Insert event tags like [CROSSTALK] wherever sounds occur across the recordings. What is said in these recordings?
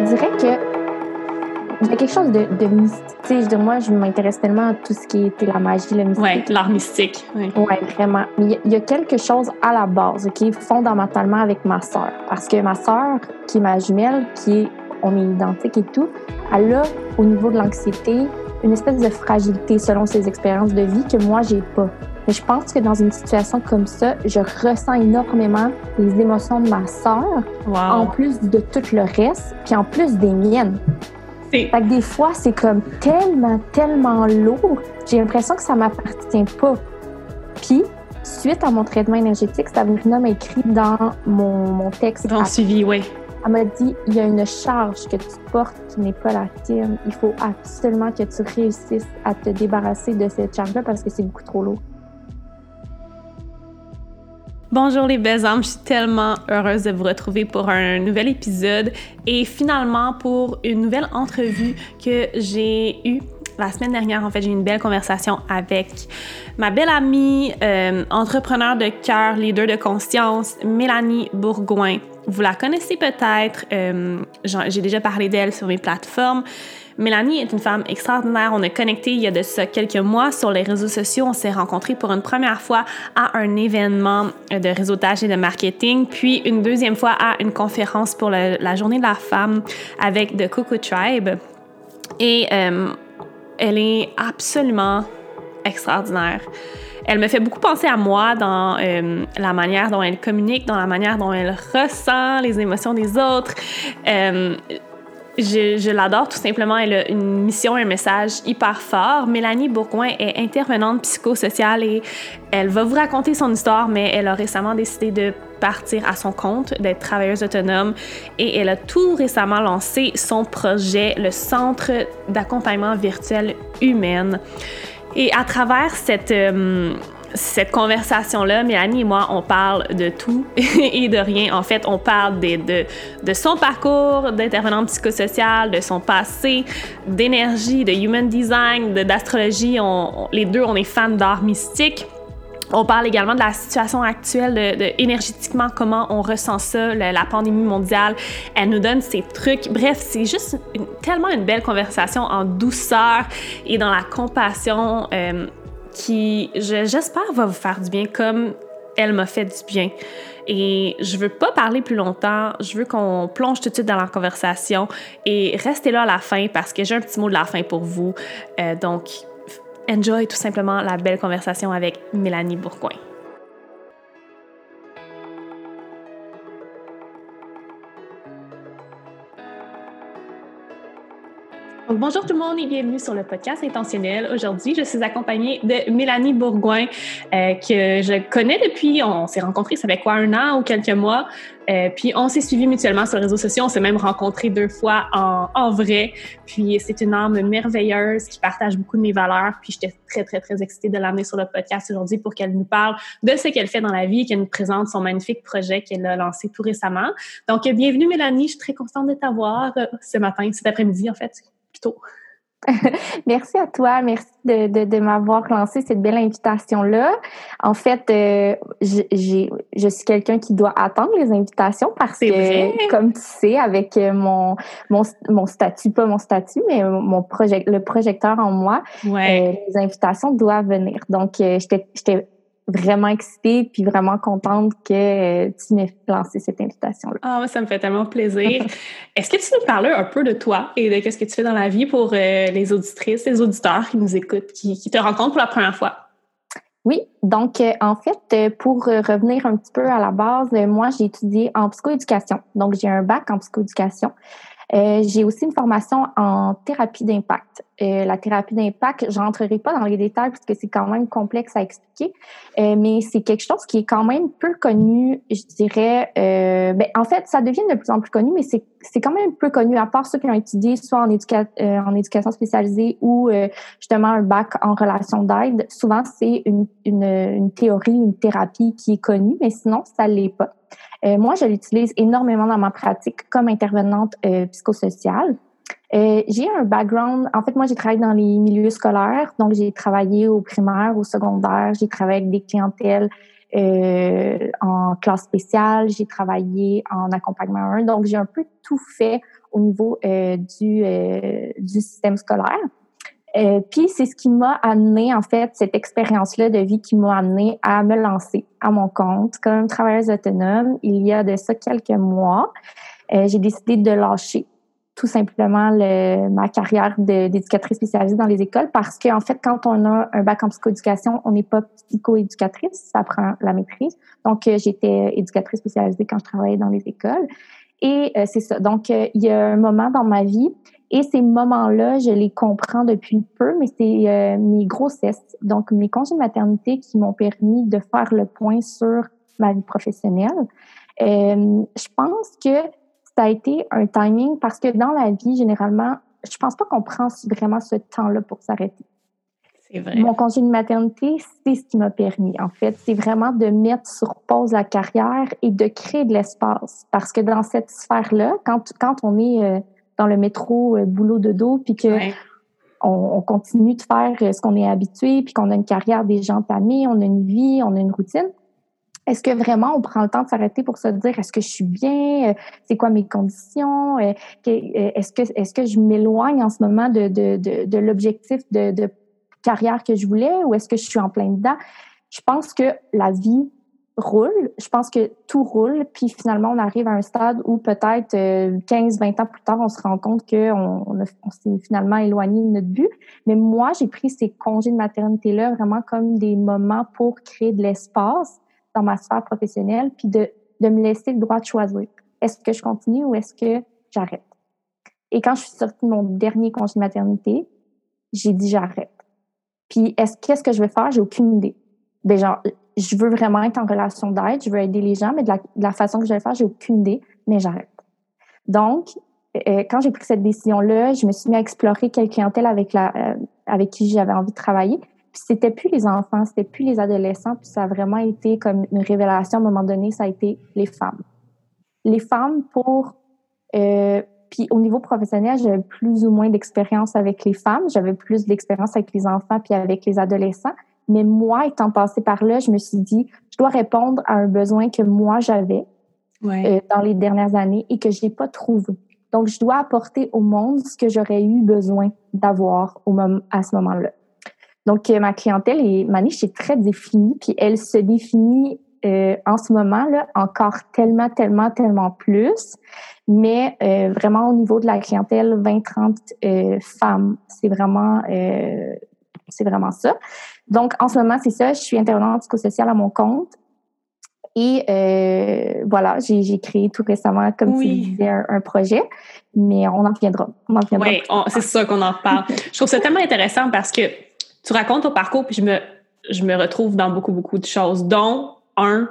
Je te dirais que il y a quelque chose de, de mystique. Sais, moi, je m'intéresse tellement à tout ce qui était la magie, le mystique. Oui, l'art mystique. Oui, ouais, vraiment. Mais il y, a quelque chose à la base, OK, fondamentalement avec ma sœur. Parce que ma sœur, qui est ma jumelle, qui est, on est identique et tout, elle a, au niveau de l'anxiété, une espèce de fragilité selon ses expériences de vie que moi, j'ai pas. Mais je pense que dans une situation comme ça, je ressens énormément les émotions de ma sœur, en plus de tout le reste, puis en plus des miennes. Fait que des fois, c'est comme tellement, tellement lourd, j'ai l'impression que ça m'appartient pas. Puis, suite à mon traitement énergétique, Sabrina m'a écrit dans mon, mon texte. Dans suivi, oui. Elle m'a dit il y a une charge que tu portes qui n'est pas la tienne. Il faut absolument que tu réussisses à te débarrasser de cette charge-là parce que c'est beaucoup trop lourd. Bonjour les belles âmes, je suis tellement heureuse de vous retrouver pour un nouvel épisode et finalement pour une nouvelle entrevue que j'ai eue la semaine dernière, en fait, j'ai eu une belle conversation avec ma belle amie, euh, entrepreneur de cœur, leader de conscience, Mélanie Bourgoin. Vous la connaissez peut-être, euh, j'ai déjà parlé d'elle sur mes plateformes. Mélanie est une femme extraordinaire. On est connecté il y a de ça quelques mois sur les réseaux sociaux. On s'est rencontrés pour une première fois à un événement de réseautage et de marketing, puis une deuxième fois à une conférence pour la journée de la femme avec The Coco Tribe. Et euh, elle est absolument extraordinaire. Elle me fait beaucoup penser à moi dans euh, la manière dont elle communique, dans la manière dont elle ressent les émotions des autres. Euh, je, l'adore tout simplement. Elle a une mission, un message hyper fort. Mélanie Bourgoin est intervenante psychosociale et elle va vous raconter son histoire, mais elle a récemment décidé de partir à son compte, d'être travailleuse autonome et elle a tout récemment lancé son projet, le Centre d'accompagnement virtuel humaine. Et à travers cette... Euh, cette conversation-là, Mélanie et moi, on parle de tout [LAUGHS] et de rien. En fait, on parle de, son parcours d'intervenante psychosociale, de son passé, d'énergie, de human design, d'astrologie. les deux, on est fans d'art mystique. On parle également de la situation actuelle, énergétiquement comment on ressent ça, la, pandémie mondiale. Elle nous donne ses trucs. Bref, c'est juste tellement une belle conversation en douceur et dans la compassion. Euh, qui, j'espère, va vous faire du bien comme elle m'a fait du bien. Et je veux pas parler plus longtemps, je veux qu'on plonge tout de suite dans la conversation et restez là à la fin parce que j'ai un petit mot de la fin pour vous. Euh, donc, enjoy tout simplement la belle conversation avec Mélanie Bourgoin. Bonjour tout le monde et bienvenue sur le podcast Intentionnel. Aujourd'hui, je suis accompagnée de Mélanie Bourgoin, euh, que je connais depuis, on s'est rencontrés, ça fait quoi, un an ou quelques mois? Euh, puis on s'est suivis mutuellement sur les réseaux sociaux, on s'est même rencontrés deux fois en, en vrai. Puis c'est une âme merveilleuse qui partage beaucoup de mes valeurs. Puis j'étais très, très, très excitée de l'amener sur le podcast aujourd'hui pour qu'elle nous parle de ce qu'elle fait dans la vie et qu'elle nous présente son magnifique projet qu'elle a lancé tout récemment. Donc, bienvenue Mélanie, je suis très contente de t'avoir euh, ce matin, cet après-midi en fait. [LAUGHS] merci à toi, merci de, de, m'avoir lancé cette belle invitation-là. En fait, euh, j'ai, je suis quelqu'un qui doit attendre les invitations parce que, comme tu sais, avec euh, mon, mon, mon, statut, pas mon statut, mais mon projet, le projecteur en moi, euh, les invitations doivent venir. Donc, j'étais, j'étais vraiment excitée puis vraiment contente que euh, tu m'aies lancé cette invitation-là. Ah, ça me fait tellement plaisir. [LAUGHS] Est-ce que tu nous parler un peu de toi et de ce que tu fais dans la vie pour euh, les auditrices, les auditeurs qui nous écoutent, qui, te rencontrent pour la première fois? Oui, donc euh, en fait, pour revenir un petit peu à la base, moi j'ai étudié en psychoéducation. Donc j'ai un bac en psychoéducation. J'ai aussi une formation en thérapie d'impact. Euh, la thérapie d'impact, j'entrerai pas dans les détails parce que c'est quand même complexe à expliquer, euh, mais c'est quelque chose qui est quand même peu connu, je dirais. Euh, ben, en fait, ça devient de plus en plus connu, mais c'est, c'est quand même peu connu, à part ceux qui ont étudié soit en, éduca en éducation spécialisée ou justement un bac en relation d'aide. Souvent, c'est une, une, une théorie, une thérapie qui est connue, mais sinon, ça l'est pas. Euh, moi, je l'utilise énormément dans ma pratique comme intervenante euh, psychosociale. Euh, j'ai un background, en fait, moi, j'ai travaillé dans les milieux scolaires, donc j'ai travaillé au primaire, au secondaire, j'ai travaillé avec des clientèles en classe spéciale, j'ai travaillé en accompagnement 1. Donc, j'ai un peu tout fait au niveau du, du système scolaire. Euh, puis c'est ce qui m'a amené, en fait, cette expérience-là de vie qui m'a amené à me lancer à mon compte comme travailleuse autonome. Il y a de ça quelques mois, euh, j'ai décidé de lâcher tout simplement le, ma carrière d'éducatrice spécialisée dans les écoles parce qu'en en fait, quand on a un bac en psychoéducation, on n'est pas psychoéducatrice, ça prend la maîtrise. Donc, euh, j'étais éducatrice spécialisée quand je travaillais dans les écoles. Et euh, c'est ça. Donc, il y a un moment dans ma vie et ces moments-là, je les comprends depuis peu, mais c'est euh, mes grossesses, donc mes congés de maternité qui m'ont permis de faire le point sur ma vie professionnelle. Euh, je pense que ça a été un timing parce que dans la vie, généralement, je pense pas qu'on prend vraiment ce temps-là pour s'arrêter. Vrai. Mon congé de maternité, c'est ce qui m'a permis, en fait. C'est vraiment de mettre sur pause la carrière et de créer de l'espace. Parce que dans cette sphère-là, quand, quand on est... Euh, dans le métro euh, boulot de dos, puis que on, continue de faire euh, ce qu'on est habitué, puis qu'on a une carrière déjà entamée, on a une vie, on a une routine. Est-ce que vraiment on prend le temps de s'arrêter pour se dire est-ce que je suis bien, euh, c'est quoi mes conditions, est-ce que est-ce que je m'éloigne en ce moment de, de, de, de l'objectif de, de carrière que je voulais ou est-ce que je suis en plein dedans? Je pense que la vie roule. Je pense que tout roule, puis finalement, on arrive à un stade où peut-être 15, euh, 20 ans plus tard, on se rend compte qu'on on, s'est finalement éloigné de notre but. Mais moi, j'ai pris ces congés de maternité-là vraiment comme des moments pour créer de l'espace dans ma sphère professionnelle, puis de, de me laisser le droit de choisir. Est-ce que je continue ou est-ce que j'arrête? Et quand je suis sortie de mon dernier congé de maternité, j'ai dit j'arrête. Puis est-ce qu'est-ce que je vais faire? J'ai aucune idée. Ben genre, je veux vraiment être en relation d'aide, je veux aider les gens, mais de la, façon que je vais faire, j'ai aucune idée, mais j'arrête. Donc, euh, quand j'ai pris cette décision-là, je me suis mis à explorer quelle clientèle avec la euh, avec qui j'avais envie de travailler. C'était plus les enfants, c'était plus les adolescents, puis ça a vraiment été comme une révélation à un moment donné, ça a été les femmes. Les femmes pour euh, puis au niveau professionnel, j'avais plus ou moins d'expérience avec les femmes, j'avais plus d'expérience avec les enfants puis avec les adolescents, mais moi, étant passée par là, je me suis dit, je dois répondre à un besoin que moi j'avais euh, dans les dernières années et que je n'ai pas trouvé. Donc, je dois apporter au monde ce que j'aurais eu besoin d'avoir au à ce moment-là. Donc, euh, ma clientèle et ma niche est très définie, puis elle se définit euh, en ce moment là encore tellement, tellement, tellement plus. Mais vraiment au niveau de la clientèle, 20-30 femmes, c'est vraiment, c'est vraiment ça. Donc, en ce moment, c'est ça. Je suis intervenante psychosociale à mon compte. Et euh, voilà, j'ai créé tout récemment, comme tu disais, un, projet, mais on en reviendra. Oui, c'est ça qu'on en parle. je trouve ça tellement intéressant parce que tu racontes ton parcours, puis je me, je me retrouve dans beaucoup, beaucoup de choses, dont un,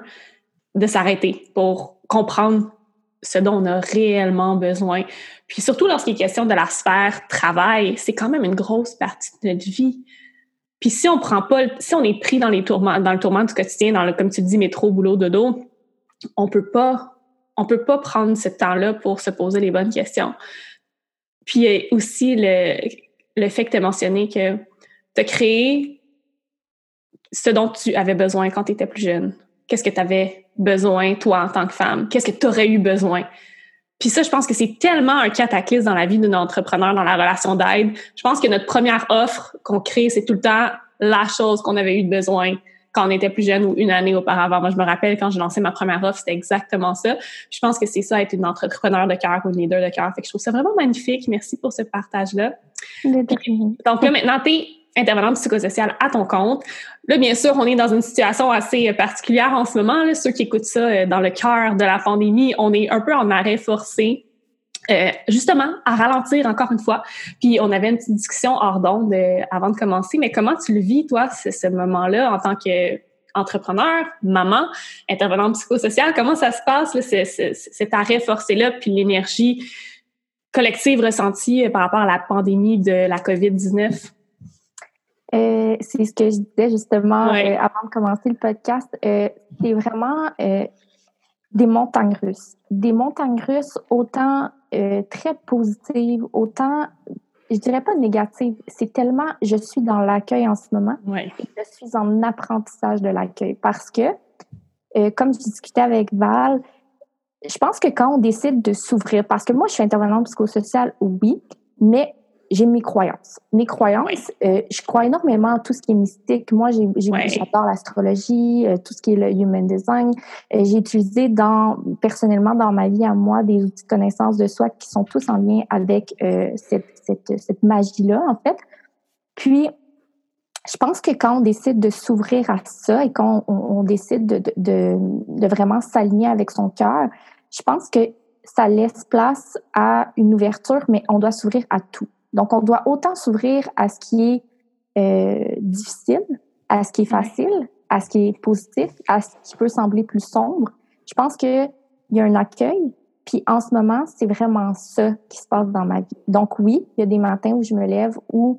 de s'arrêter pour comprendre ce dont on a réellement besoin. Puis surtout lorsqu'il est question de la sphère travail, c'est quand même une grosse partie de notre vie. Puis si on prend pas, si on est pris dans les tourments, dans le tourment du quotidien, dans le, comme tu dis, métro, boulot, dodo, on peut pas, on peut pas prendre ce temps-là pour se poser les bonnes questions. Puis a aussi le, le fait que tu as mentionné que tu as créé ce dont tu avais besoin quand tu étais plus jeune. Qu'est-ce que tu avais besoin, toi, en tant que femme? Qu'est-ce que tu aurais eu besoin? Puis ça, je pense que c'est tellement un cataclysme dans la vie d'un entrepreneur, dans la relation d'aide. Je pense que notre première offre qu'on crée, c'est tout le temps la chose qu'on avait eu de besoin quand on était plus jeune ou une année auparavant. Moi, je me rappelle quand j'ai lancé ma première offre, c'était exactement ça. Je pense que c'est ça, être une entrepreneur de cœur ou une leader de cœur. Fait que je trouve ça vraiment magnifique. Merci pour ce partage-là. donc là, maintenant, tu intervenante psychosociale à ton compte. Là, bien sûr, on est dans une situation assez particulière en ce moment. Là. Ceux qui écoutent ça euh, dans le cœur de la pandémie, on est un peu en arrêt forcé. Euh, justement, à ralentir encore une fois. Puis on avait une petite discussion hors d'onde euh, avant de commencer, mais comment tu le vis, toi, ce, ce moment-là, en tant qu'entrepreneur, maman, intervenante psychosociale, comment ça se passe, là, cet arrêt forcé-là, puis l'énergie collective ressentie par rapport à la pandémie de la COVID-19? Euh, c'est ce que je disais justement euh, avant de commencer le podcast. Euh, c'est vraiment des montagnes russes. Des montagnes russes autant très positives, autant, je dirais pas négatives. C'est tellement, je suis dans l'accueil en ce moment. Ouais. Et je suis en apprentissage de l'accueil parce que comme je discutais avec Val, je pense que quand on décide de s'ouvrir, parce que moi, je suis intervenante psychosociale, oui, mais j'ai mes croyances. Mes croyances, euh, je crois énormément en tout ce qui est mystique. Moi, j'adore l'astrologie, euh, tout ce qui est le human design. Euh, j'ai utilisé dans, personnellement dans ma vie à moi des outils de connaissance de soi qui sont tous en lien avec cette, cette, cette magie-là, en fait. Puis, je pense que quand on décide de s'ouvrir à ça et quand on, on décide de, de, de vraiment s'aligner avec son cœur, je pense que ça laisse place à une ouverture, mais on doit s'ouvrir à tout. Donc, on doit autant s'ouvrir à ce qui est euh, difficile, à ce qui est facile, à ce qui est positif, à ce qui peut sembler plus sombre. Je pense qu'il y a un accueil. Puis en ce moment, c'est vraiment ça qui se passe dans ma vie. Donc oui, il y a des matins où je me lève où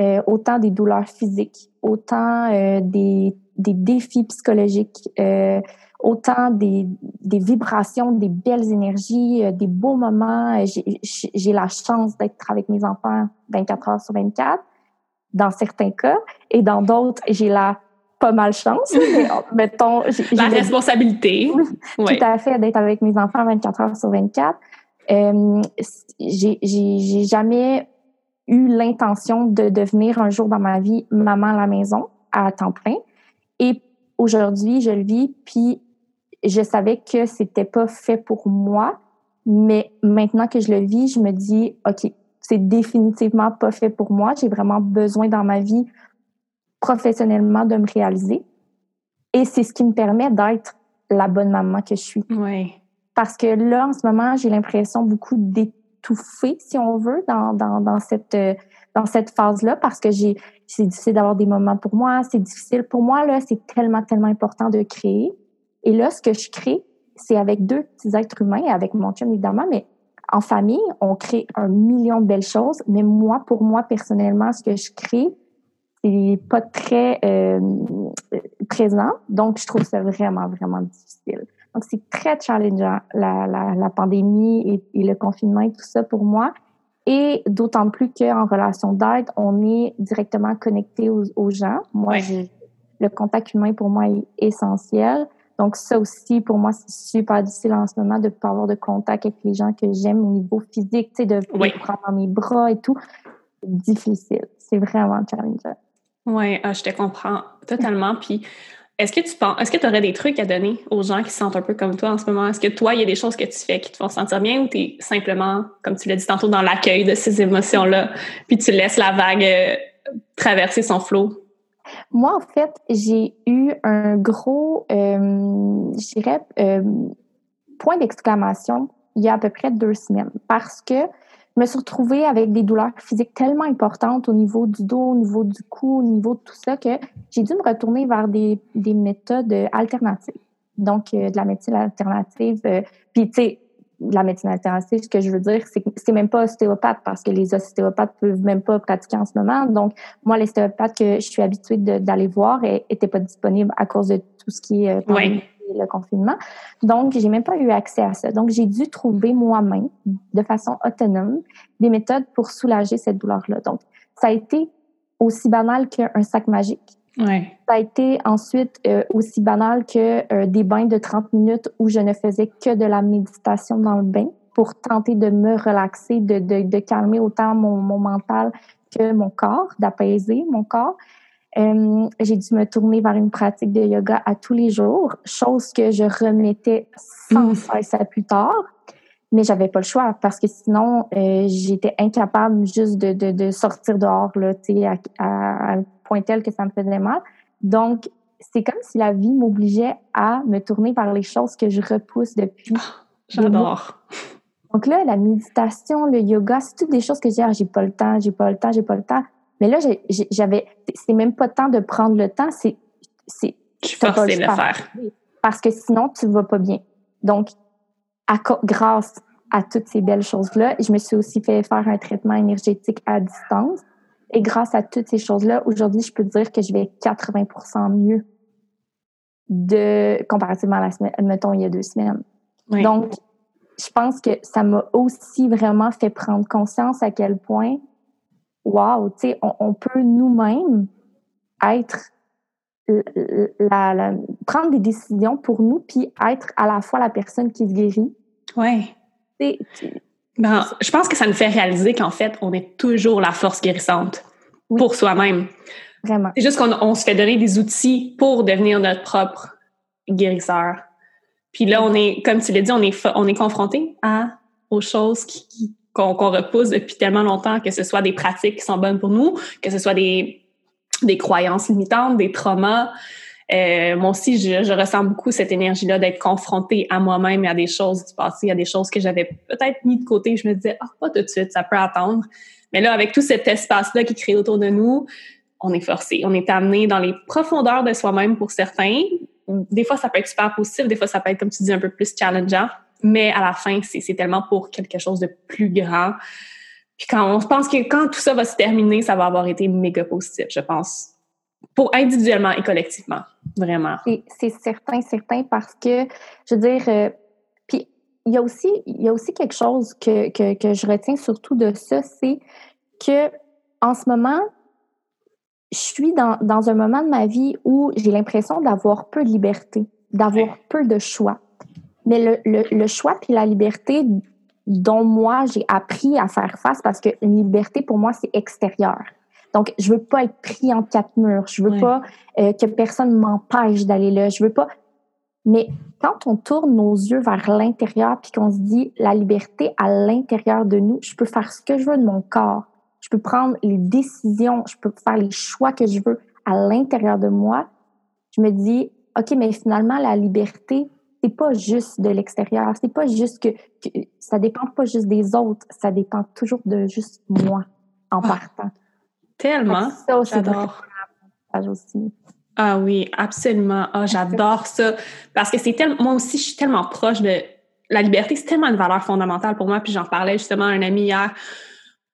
euh, autant des douleurs physiques, autant euh, des, des, défis psychologiques, euh, autant des, des, vibrations, des belles énergies, euh, des beaux moments. Euh, j'ai la chance d'être avec mes enfants 24 heures sur 24, dans certains cas, et dans d'autres, j'ai la pas mal chance. [LAUGHS] mettons, la responsabilité. Tout à fait, d'être avec mes enfants 24 heures sur 24. Euh, j'ai jamais eu l'intention de devenir un jour dans ma vie maman à la maison à temps plein. Et aujourd'hui, je le vis, puis je savais que c'était pas fait pour moi, mais maintenant que je le vis, je me dis, OK, c'est définitivement pas fait pour moi. J'ai vraiment besoin dans ma vie professionnellement de me réaliser. Et c'est ce qui me permet d'être la bonne maman que je suis. Oui. Parce que là, en ce moment, j'ai l'impression beaucoup d'étouffer, si on veut, dans, dans, dans cette, dans cette phase-là, parce que j'ai, c'est difficile d'avoir des moments pour moi, c'est difficile. Pour moi, là, c'est tellement, tellement important de créer. Et là, ce que je crée, c'est avec deux petits êtres humains, avec mon chum évidemment, mais en famille, on crée un million de belles choses. Mais moi, pour moi, personnellement, ce que je crée, c'est pas très euh, présent. Donc, je trouve ça vraiment, vraiment difficile. Donc, c'est très challengeant, la, la, la pandémie et, et, le confinement et tout ça pour moi. Et d'autant plus qu'en relation d'aide, on est directement connecté aux, aux gens. Moi, le contact humain, pour moi, est essentiel. Donc, ça aussi, pour moi, c'est super difficile en ce moment de ne pas avoir de contact avec les gens que j'aime au niveau physique, tu sais, de les prendre dans mes bras et tout. Difficile. C'est vraiment challengeant. Oui, ah, je te comprends totalement. Puis, est-ce que tu penses, est-ce que tu aurais des trucs à donner aux gens qui se sentent un peu comme toi en ce moment? Est-ce que toi, il y a des choses que tu fais qui te font sentir bien ou tu es simplement, comme tu l'as dit tantôt, dans l'accueil de ces émotions-là, puis tu laisses la vague euh, traverser son flot? Moi, en fait, j'ai eu un gros, euh, je dirais, euh, point d'exclamation il y a à peu près deux semaines parce que je me suis retrouvée avec des douleurs physiques tellement importantes au niveau du dos, au niveau du cou, au niveau de tout ça que j'ai dû me retourner vers des, des méthodes alternatives. Donc, euh, de la médecine alternative. Puis, tu sais, la médecine alternative, ce que je veux dire, c'est que c'est même pas ostéopathe parce que les ostéopathes peuvent même pas pratiquer en ce moment. Donc, moi, l'ostéopathe que je suis habituée d'aller voir était pas disponible à cause de tout ce qui est euh, le confinement. Donc, j'ai même pas eu accès à ça. Donc, j'ai dû trouver moi-même, de façon autonome, des méthodes pour soulager cette douleur-là. Donc, ça a été aussi banal qu'un sac magique. Ouais. Ça a été ensuite euh, aussi banal que euh, des bains de 30 minutes où je ne faisais que de la méditation dans le bain pour tenter de me relaxer, de, de, de calmer autant mon, mon, mental que mon corps, d'apaiser mon corps. Euh, j'ai dû me tourner vers une pratique de yoga à tous les jours, chose que je remettais sans mmh. cesse à plus tard. Mais j'avais pas le choix parce que sinon, euh, j'étais incapable juste de, de, de, sortir dehors, là, à, à, à point tel que ça me faisait mal. Donc, c'est comme si la vie m'obligeait à me tourner vers les choses que je repousse depuis. Ah, j'adore. Donc là, la méditation, le yoga, c'est toutes des choses que je dis, ah, j'ai pas le temps, j'ai pas le temps, j'ai pas le temps. Mais là, j'avais, c'est même pas temps de prendre le temps, c'est, c'est. Je suis forcée de le faire. Parce que sinon, tu vas pas bien. Donc, à, grâce à toutes ces belles choses-là, je me suis aussi fait faire un traitement énergétique à distance. Et grâce à toutes ces choses-là, aujourd'hui, je peux dire que je vais 80% mieux de comparativement à la semaine, mettons, il y a deux semaines. Donc, je pense que ça m'a aussi vraiment fait prendre conscience à quel point, wow, tu sais, on, peut nous-mêmes être la, prendre des décisions pour nous, puis être à la fois la personne qui se guérit. Oui. Ben, je pense que ça nous fait réaliser qu'en fait, on est toujours la force guérissante pour soi-même. Vraiment. C'est juste qu'on se fait donner des outils pour devenir notre propre guérisseur. Puis là, on est, comme tu l'as dit, on est, on est confronté à, aux choses qu'on repousse depuis tellement longtemps, que ce soit des pratiques qui sont bonnes pour nous, que ce soit des, des croyances limitantes, des traumas. Euh, moi aussi, je, ressens beaucoup cette énergie-là d'être confrontée à moi-même et à des choses du passé, à des choses que j'avais peut-être mis de côté. Je me disais, ah, pas tout de suite, ça peut attendre. Mais là, avec tout cet espace-là qui crée autour de nous, on est forcé. On est amené dans les profondeurs de soi-même pour certains. Des fois, ça peut être super positif, des fois, ça peut être, comme tu dis, un peu plus challengeant. Mais à la fin, c'est tellement pour quelque chose de plus grand. Puis quand on pense que quand tout ça va se terminer, ça va avoir été méga positif, je pense. Pour individuellement et collectivement, vraiment. C'est certain, certain, parce que, je veux dire, euh, puis il y, a aussi, il y a aussi quelque chose que, que, que je retiens surtout de ça, c'est que en ce moment, je suis dans, dans, un moment de ma vie où j'ai l'impression d'avoir peu de liberté, d'avoir peu de choix. Mais le, le, le choix puis la liberté dont moi j'ai appris à faire face parce que une liberté pour moi c'est extérieur. Donc je veux pas être pris en quatre murs, je veux pas euh, que personne m'empêche d'aller là, je veux pas mais quand on tourne nos yeux vers l'intérieur puis qu'on se dit la liberté à l'intérieur de nous, je peux faire ce que je veux de mon corps je peux prendre les décisions, je peux faire les choix que je veux à l'intérieur de moi. Je me dis, OK, mais finalement, la liberté, c'est pas juste de l'extérieur. C'est pas juste que, ça dépend pas juste des autres. Ça dépend toujours de juste moi en ah, partant. Tellement. j'adore. aussi. Ah oui, absolument. Ah, j'adore ça. Parce que c'est tellement, moi aussi, je suis tellement proche de la liberté. C'est tellement une valeur fondamentale pour moi. Puis j'en parlais justement à un ami hier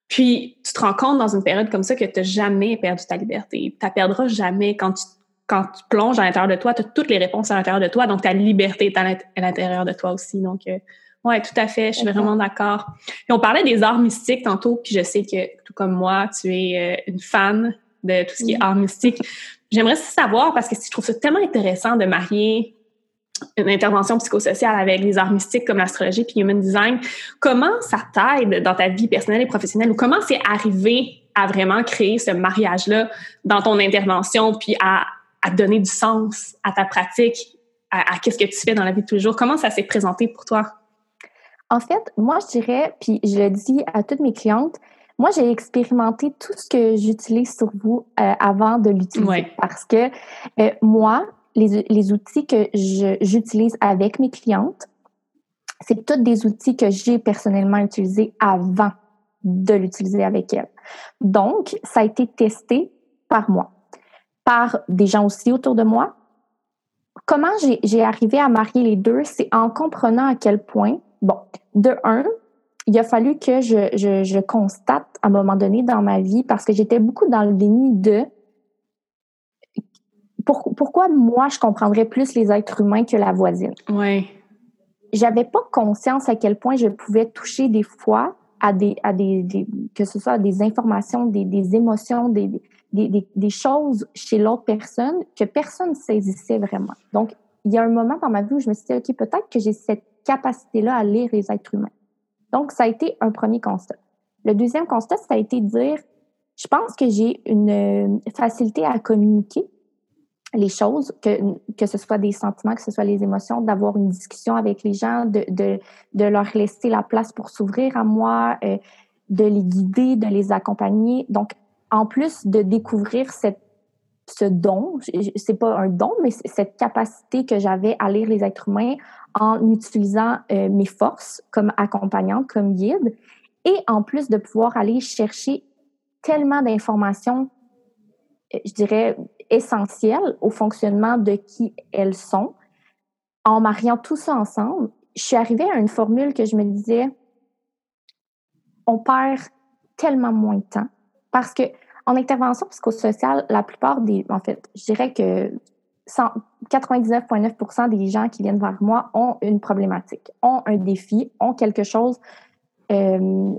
puis, tu te rends compte dans une période comme ça que tu n'as jamais perdu ta liberté. Tu ne perdras jamais quand tu, quand tu plonges à l'intérieur de toi, tu as toutes les réponses à l'intérieur de toi, donc ta liberté est à l'intérieur de toi aussi. Donc, euh, ouais, tout à fait, je suis vraiment d'accord. Et on parlait des arts mystiques tantôt, puis je sais que, tout comme moi, tu es euh, une fan de tout ce qui est arts mystiques. J'aimerais savoir, parce que je trouve ça tellement intéressant de marier une intervention psychosociale avec les arts mystiques comme l'astrologie puis human design, comment ça t'aide dans ta vie personnelle et professionnelle ou comment c'est arrivé à vraiment créer ce mariage-là dans ton intervention puis à, à, donner du sens à ta pratique, à, qu'est-ce que tu fais dans la vie de tous les jours? Comment ça s'est présenté pour toi? En fait, moi, je dirais, puis je le dis à toutes mes clientes, moi, j'ai expérimenté tout ce que j'utilise sur vous euh, avant de l'utiliser. Parce que euh, moi, les, outils que j'utilise avec mes clientes, c'est tous des outils que j'ai personnellement utilisés avant de l'utiliser avec elles. Donc, ça a été testé par moi, par des gens aussi autour de moi. Comment j'ai arrivé à marier les deux, c'est en comprenant à quel point, bon, de un, il a fallu que je, je constate à un moment donné dans ma vie, parce que j'étais beaucoup dans le déni de pourquoi moi, je comprendrais plus les êtres humains que la voisine? Oui. J'avais pas conscience à quel point je pouvais toucher des fois à des, à des, que ce soit des informations, des, des émotions, des, des, des, choses chez l'autre personne que personne ne saisissait vraiment. Donc, il y a un moment dans ma vie où je me suis dit, OK, peut-être que j'ai cette capacité-là à lire les êtres humains. Donc, ça a été un premier constat. Le deuxième constat, ça a été de dire, je pense que j'ai une facilité à communiquer les choses, que, que ce soit des sentiments, que ce soit les émotions, d'avoir une discussion avec les gens, de, de, de leur laisser la place pour s'ouvrir à moi, euh, de les guider, de les accompagner. Donc, en plus de découvrir cette, ce don, c'est pas un don, mais cette capacité que j'avais à lire les êtres humains en utilisant euh, mes forces comme accompagnante, comme guide, et en plus de pouvoir aller chercher tellement d'informations, euh, je dirais, essentielles au fonctionnement de qui elles sont. En mariant tout ça ensemble, je suis arrivée à une formule que je me disais, on perd tellement moins de temps parce que en intervention psychosociale, la plupart des, en fait, je dirais que 99,9% des gens qui viennent vers moi ont une problématique, ont un défi, ont quelque chose euh,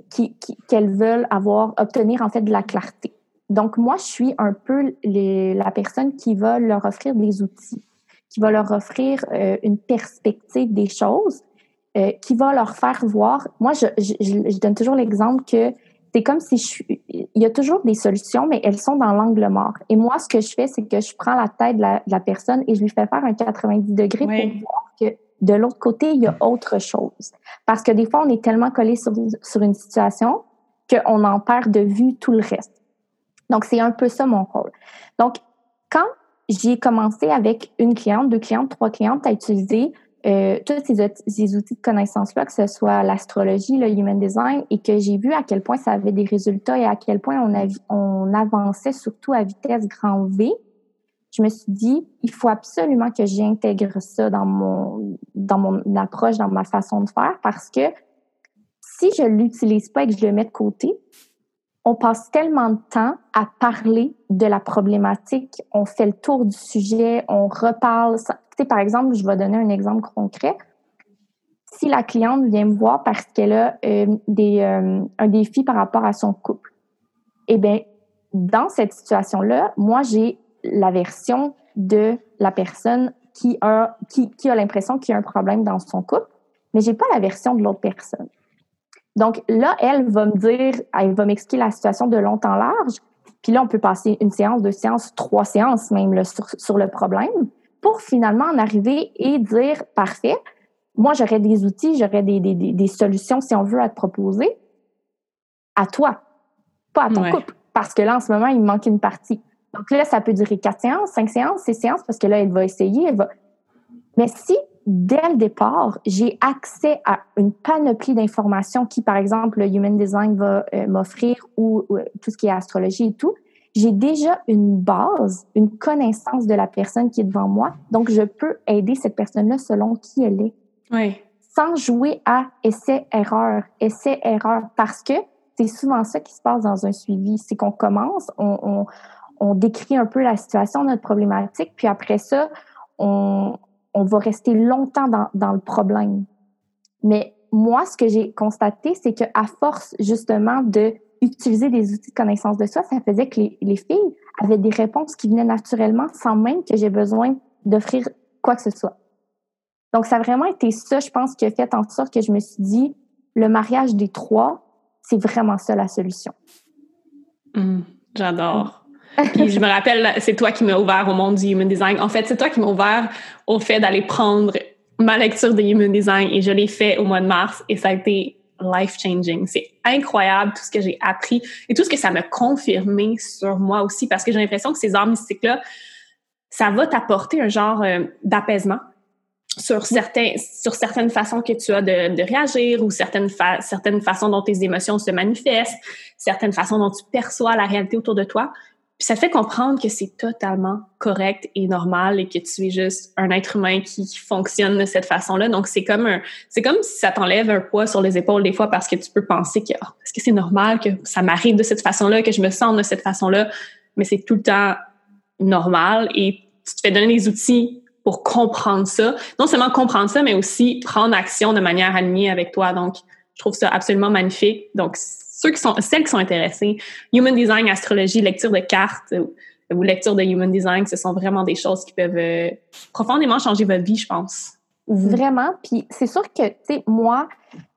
qu'elles veulent avoir, obtenir en fait de la clarté. donc, moi, je suis un peu la personne qui va leur offrir des outils, qui va leur offrir euh, une perspective des choses, euh, qui va leur faire voir. Moi, je, donne toujours l'exemple que c'est comme si je suis. Il y a toujours des solutions, mais elles sont dans l'angle mort. Et moi, ce que je fais, c'est que je prends la tête de la, de la, personne et je lui fais faire un 90 degrés pour voir que de l'autre côté, il y a autre chose. Parce que des fois, on est tellement collé sur, sur une situation qu'on en perd de vue tout le reste. Donc, c'est un peu ça mon rôle. Donc, quand j'ai commencé avec une cliente, deux clientes, trois clientes à utiliser euh, tous ces, outils de connaissance-là, que ce soit l'astrologie, le human design, et que j'ai vu à quel point ça avait des résultats et à quel point on, avançait surtout à vitesse grand V, je me suis dit, il faut absolument que j'intègre ça dans mon, dans mon approche, dans ma façon de faire, parce que si je l'utilise pas et que je le mets de côté, on passe tellement de temps à parler de la problématique, on fait le tour du sujet, on reparle. Par exemple, je vais donner un exemple concret. Si la cliente vient me voir parce qu'elle a euh, euh, un défi par rapport à son couple, eh bien, dans cette situation-là, moi, j'ai la version de la personne qui a, l'impression qu'il y a un problème dans son couple, mais j'ai pas la version de l'autre personne. Donc là, elle va me dire, elle va m'expliquer la situation de long en large. Puis là, on peut passer une séance, deux séances, trois séances même sur, le problème pour finalement en arriver et dire, parfait, moi, j'aurais des outils, j'aurais des, des, des, solutions, si on veut, à te proposer. À toi, pas à ton couple. Parce que là, en ce moment, il me manque une partie. Donc là, ça peut durer quatre séances, cinq séances, six séances, parce que là, elle va essayer, elle va. Mais si dès le départ, j'ai accès à une panoplie d'informations qui, par exemple, le Human Design va euh, m'offrir ou, tout ce qui est astrologie et tout, j'ai déjà une base, une connaissance de la personne qui est devant moi. Donc, je peux aider cette personne-là selon qui elle est. Oui. Sans jouer à essai-erreur, essai-erreur, parce que c'est souvent ça qui se passe dans un suivi. C'est qu'on commence, on, on, on décrit un peu la situation, notre problématique, puis après ça, on, on va rester longtemps dans, dans le problème. Mais moi, ce que j'ai constaté, c'est qu'à force justement de utiliser des outils de connaissance de soi, ça faisait que les, les filles avaient des réponses qui venaient naturellement sans même que j'ai besoin d'offrir quoi que ce soit. Donc, ça a vraiment été ça, je pense, qui a fait en sorte que je me suis dit, le mariage des trois, c'est vraiment ça la solution. Mmh, j'adore. [LAUGHS] Puis je me rappelle, c'est toi qui m'as ouvert au monde du human design. En fait, c'est toi qui m'as ouvert au fait d'aller prendre ma lecture de human design et je l'ai fait au mois de mars et ça a été life changing. C'est incroyable tout ce que j'ai appris et tout ce que ça m'a confirmé sur moi aussi parce que j'ai l'impression que ces arts mystiques là, ça va t'apporter un genre euh, d'apaisement sur sur certaines façons que tu as de, de réagir ou certaines certaines façons dont tes émotions se manifestent, certaines façons dont tu perçois la réalité autour de toi. Puis ça fait comprendre que c'est totalement correct et normal et que tu es juste un être humain qui fonctionne de cette façon-là. Donc c'est comme un, c'est comme si ça t'enlève un poids sur les épaules des fois parce que tu peux penser que oh, est-ce que c'est normal que ça m'arrive de cette façon-là, que je me sente de cette façon-là, mais c'est tout le temps normal et tu te fais donner des outils pour comprendre ça. Non seulement comprendre ça, mais aussi prendre action de manière alignée avec toi. Donc je trouve ça absolument magnifique. Donc ceux qui sont, celles qui sont intéressées, Human Design, astrologie, lecture de cartes ou, lecture de Human Design, ce sont vraiment des choses qui peuvent euh, profondément changer votre vie, je pense. Vraiment. Puis c'est sûr que, tu sais, moi,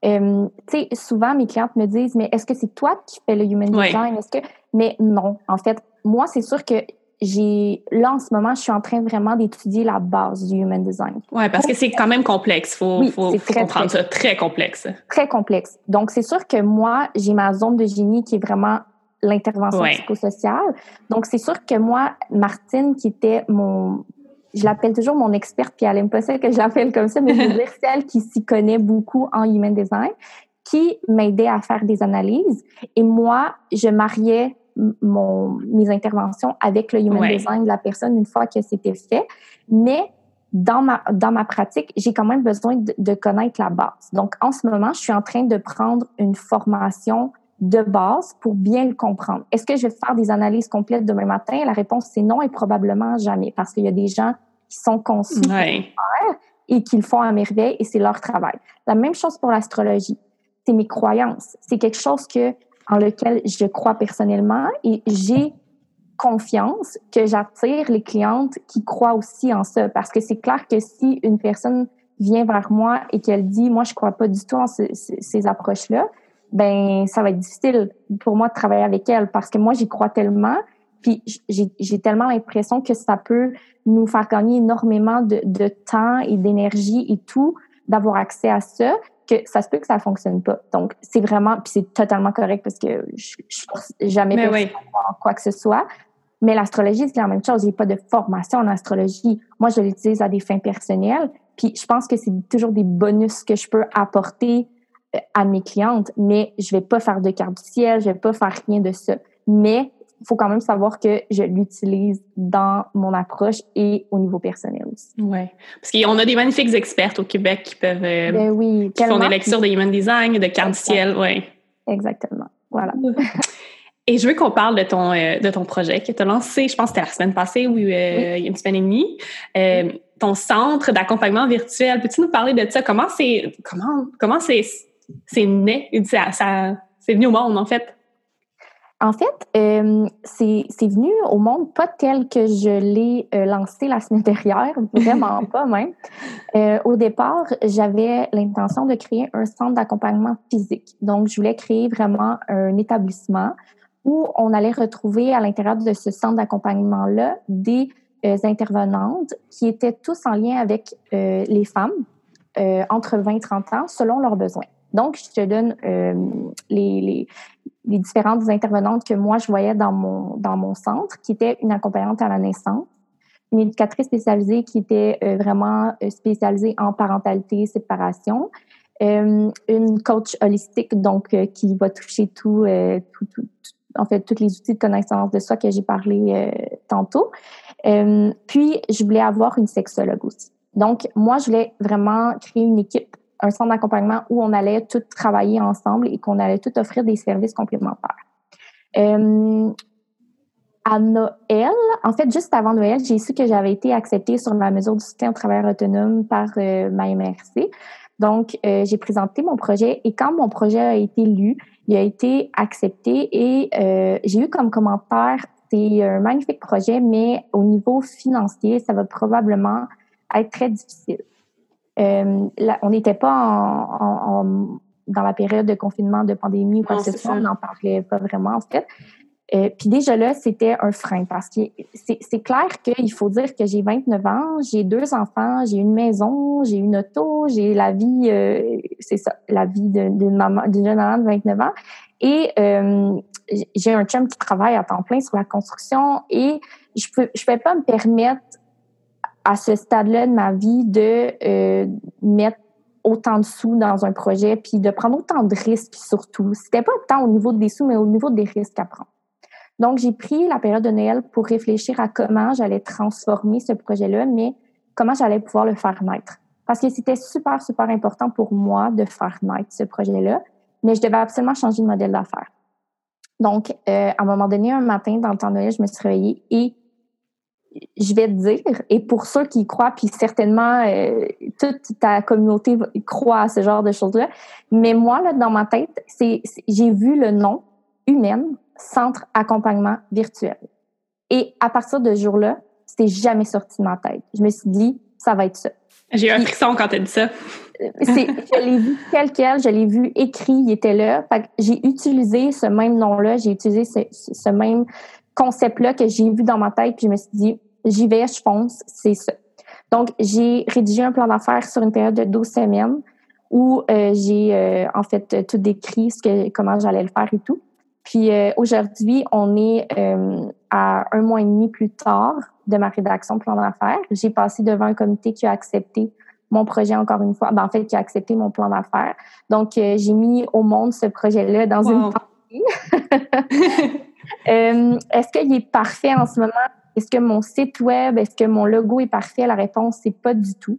euh, tu sais, souvent mes clientes me disent, mais est-ce que c'est toi qui fais le Human Design? Est-ce que... Mais non, en fait, moi, c'est sûr que j'ai là en ce moment, je suis en train vraiment d'étudier la base du human design. Ouais, parce que c'est quand même complexe. Faut, faut, faut comprendre ça, très complexe. Très complexe. Donc c'est sûr que moi, j'ai ma zone de génie qui est vraiment l'intervention psychosociale. Donc c'est sûr que moi, Martine, qui était mon je l'appelle toujours mon experte, puis elle aime pas ça que je l'appelle comme ça, mais je veux [LAUGHS] dire celle qui s'y connaît beaucoup en human design, qui m'aidait à faire des analyses. Et moi, je mariais mon, mes interventions avec le human design de la personne une fois que c'était fait. Mais dans ma, dans ma pratique, j'ai quand même besoin de, de, connaître la base. Donc, en ce moment, je suis en train de prendre une formation de base pour bien le comprendre. Est-ce que je vais faire des analyses complètes demain matin? La réponse, c'est non et probablement jamais parce qu'il y a des gens qui sont conçus et qui le font à merveille et c'est leur travail. La même chose pour l'astrologie. C'est mes croyances. C'est quelque chose que en lequel je crois personnellement et j'ai confiance que j'attire les clientes qui croient aussi en ça. Parce que c'est clair que si une personne vient vers moi et qu'elle dit, moi, je crois pas du tout en ces approches-là, ben ça va être difficile pour moi de travailler avec elle parce que moi, j'y crois tellement. Puis j'ai tellement l'impression que ça peut nous faire gagner énormément de, de temps et d'énergie et tout d'avoir accès à ça que ça se peut que ça fonctionne pas. Donc, c'est vraiment, puis c'est totalement correct parce que je, je force jamais personne quoi que ce soit. Mais l'astrologie, c'est la même chose. J'ai pas de formation en astrologie. Moi, je l'utilise à des fins personnelles. Puis je pense que c'est toujours des bonus que je peux apporter euh, à mes clientes, mais je vais pas faire de carte du ciel, je vais pas faire rien de ça. Mais faut quand même savoir que je l'utilise dans mon approche et au niveau personnel aussi. Oui. Parce qu'on a des magnifiques expertes au Québec qui peuvent euh, ben oui, qui font des lectures de human design, de cartes ciel, oui. Exactement. Voilà. Et je veux qu'on parle de ton, euh, de ton projet que tu as lancé, je pense que c'était la semaine passée ou euh, il y a une semaine et demie. ton centre d'accompagnement virtuel. Peux-tu nous parler de ça? Comment c'est comment comment c'est c'est né? Ça, ça c'est venu au monde en fait? En fait, euh, c'est venu au monde pas tel que je l'ai euh, lancé la semaine dernière, [LAUGHS] vraiment pas même. Euh, au départ, j'avais l'intention de créer un centre d'accompagnement physique. Donc, je voulais créer vraiment un établissement où on allait retrouver à l'intérieur de ce centre d'accompagnement-là des intervenantes qui étaient tous en lien avec les femmes entre 20 et 30 ans selon leurs besoins. Donc, je te donne les, les, les différentes intervenantes que moi je voyais dans mon dans mon centre, qui était une accompagnante à la naissance, une éducatrice spécialisée qui était euh, vraiment euh, spécialisée en parentalité, séparation, euh, une coach holistique donc qui va toucher tout, tout, tout, en fait tous les outils de connaissance de soi que j'ai parlé tantôt. puis je voulais avoir une sexologue aussi. Donc moi je voulais vraiment créer une équipe un centre d'accompagnement où on allait tout travailler ensemble et qu'on allait tout offrir des services complémentaires. Euh, à Noël, en fait, juste avant Noël, j'ai su que j'avais été acceptée sur la mesure du soutien au travail autonome par euh, ma MRC. Donc, euh, j'ai présenté mon projet et quand mon projet a été lu, il a été accepté et j'ai eu comme commentaire, c'est un magnifique projet, mais au niveau financier, ça va probablement être très difficile. Euh, on n'était pas en, dans la période de confinement, de pandémie ou quoi que ce soit. On n'en parlait pas vraiment, en fait. Euh, puis déjà là, c'était un frein parce que c'est clair qu'il faut dire que j'ai 29 ans, j'ai deux enfants, j'ai une maison, j'ai une auto, j'ai la vie, euh, c'est ça, la vie d'une maman, d'une jeune maman de 29 ans. Et j'ai un chum qui travaille à temps plein sur la construction et je peux, je peux pas me permettre à ce stade-là de ma vie de euh, mettre autant de sous dans un projet, puis de prendre autant de risques surtout. C'était pas tant au niveau des sous, mais au niveau des risques à prendre. Donc, j'ai pris la période de Noël pour réfléchir à comment j'allais transformer ce projet-là, mais comment j'allais pouvoir le faire naître. Parce que c'était super, super important pour moi de faire naître ce projet-là, mais je devais absolument changer de modèle d'affaires. Donc, euh, à un moment donné, un matin, dans le temps de Noël, je me suis réveillée et je vais te dire, et pour ceux qui croient, puis certainement euh, toute ta communauté croit à ce genre de choses-là, mais moi, là, dans ma tête, c'est, j'ai vu le nom Humaine Centre Accompagnement Virtuel. Et à partir de ce jour-là, c'est jamais sorti de ma tête. Je me suis dit, ça va être ça. J'ai eu un frisson quand tu as dit ça. c'est, je l'ai vu tel quel, je l'ai vu écrit, il était là. J'ai utilisé ce même nom-là, j'ai utilisé ce, ce même concept-là que j'ai vu dans ma tête, puis je me suis dit, j'y vais, je fonce, c'est ça. Donc, j'ai rédigé un plan d'affaires sur une période de 12 semaines où euh, j'ai euh, en fait tout décrit ce que, comment j'allais le faire et tout. Puis euh, aujourd'hui, on est à un mois et demi plus tard de ma rédaction plan d'affaires. J'ai passé devant un comité qui a accepté mon projet encore une fois, ben, en fait, qui a accepté mon plan d'affaires. Donc, j'ai mis au monde ce projet-là dans une partie. [LAUGHS] Est-ce qu'il est parfait en ce moment? Est-ce que mon site web, est-ce que mon logo est parfait? La réponse, c'est pas du tout.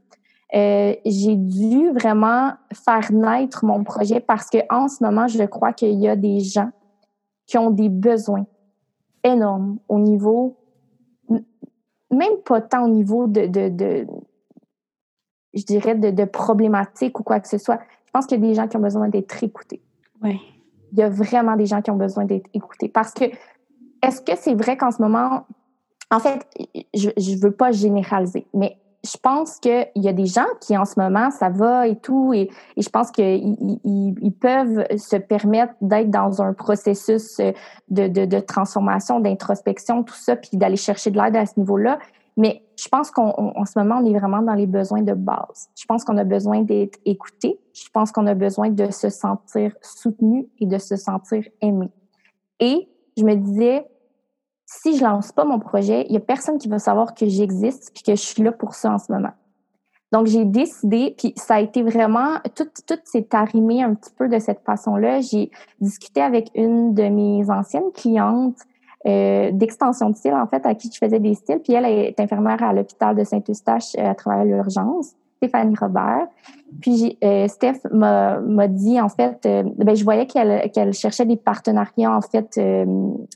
Euh, j'ai dû vraiment faire naître mon projet parce que en ce moment, je crois qu'il y a des gens qui ont des besoins énormes au niveau, même pas tant au niveau de je dirais, de, de problématiques ou quoi que ce soit. Je pense qu'il y a des gens qui ont besoin d'être écoutés. Oui. Il y a vraiment des gens qui ont besoin d'être écoutés parce que est-ce que c'est vrai qu'en ce moment, en fait, je ne veux pas généraliser, mais je pense qu'il y a des gens qui, en ce moment, ça va et tout, et, je pense qu'ils ils, peuvent se permettre d'être dans un processus de, de, de transformation, d'introspection, tout ça, puis d'aller chercher de l'aide à ce niveau-là. Mais je pense qu'en ce moment, on est vraiment dans les besoins de base. Je pense qu'on a besoin d'être écouté. Je pense qu'on a besoin de se sentir soutenu et de se sentir aimé. Et je me disais, si je lance pas mon projet, il y a personne qui va savoir que j'existe puis que je suis là pour ça en ce moment. Donc, j'ai décidé, puis ça a été vraiment, tout, tout s'est arrimé un petit peu de cette façon-là. J'ai discuté avec une de mes anciennes clientes euh, d'extension de style, en fait, à qui je faisais des styles. Puis elle est infirmière à l'hôpital de Saint-Eustache euh, à travers l'urgence. Stéphanie Robert. Puis euh, Steph m'a dit en fait, ben, je voyais qu'elle qu'elle cherchait des partenariats en fait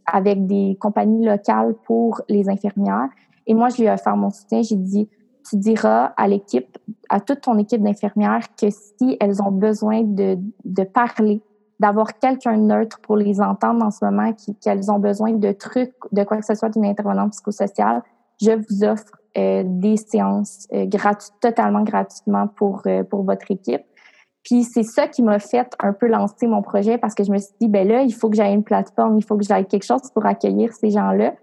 avec des compagnies locales pour les infirmières. Et moi, je lui ai offert mon soutien. J'ai dit, tu diras à l'équipe, à toute ton équipe d'infirmières que si elles ont besoin de, de parler, d'avoir quelqu'un neutre pour les entendre en ce moment, qu'elles ont besoin de trucs, de quoi que ce soit d'une intervenante psychosociale, je vous offre euh, des séances euh, totalement gratuitement pour, euh, pour votre équipe. Puis c'est ça qui m'a fait un peu lancer mon projet parce que je me suis dit, ben là, il faut que j'aille une plateforme, il faut que j'aille quelque chose pour accueillir ces gens-là.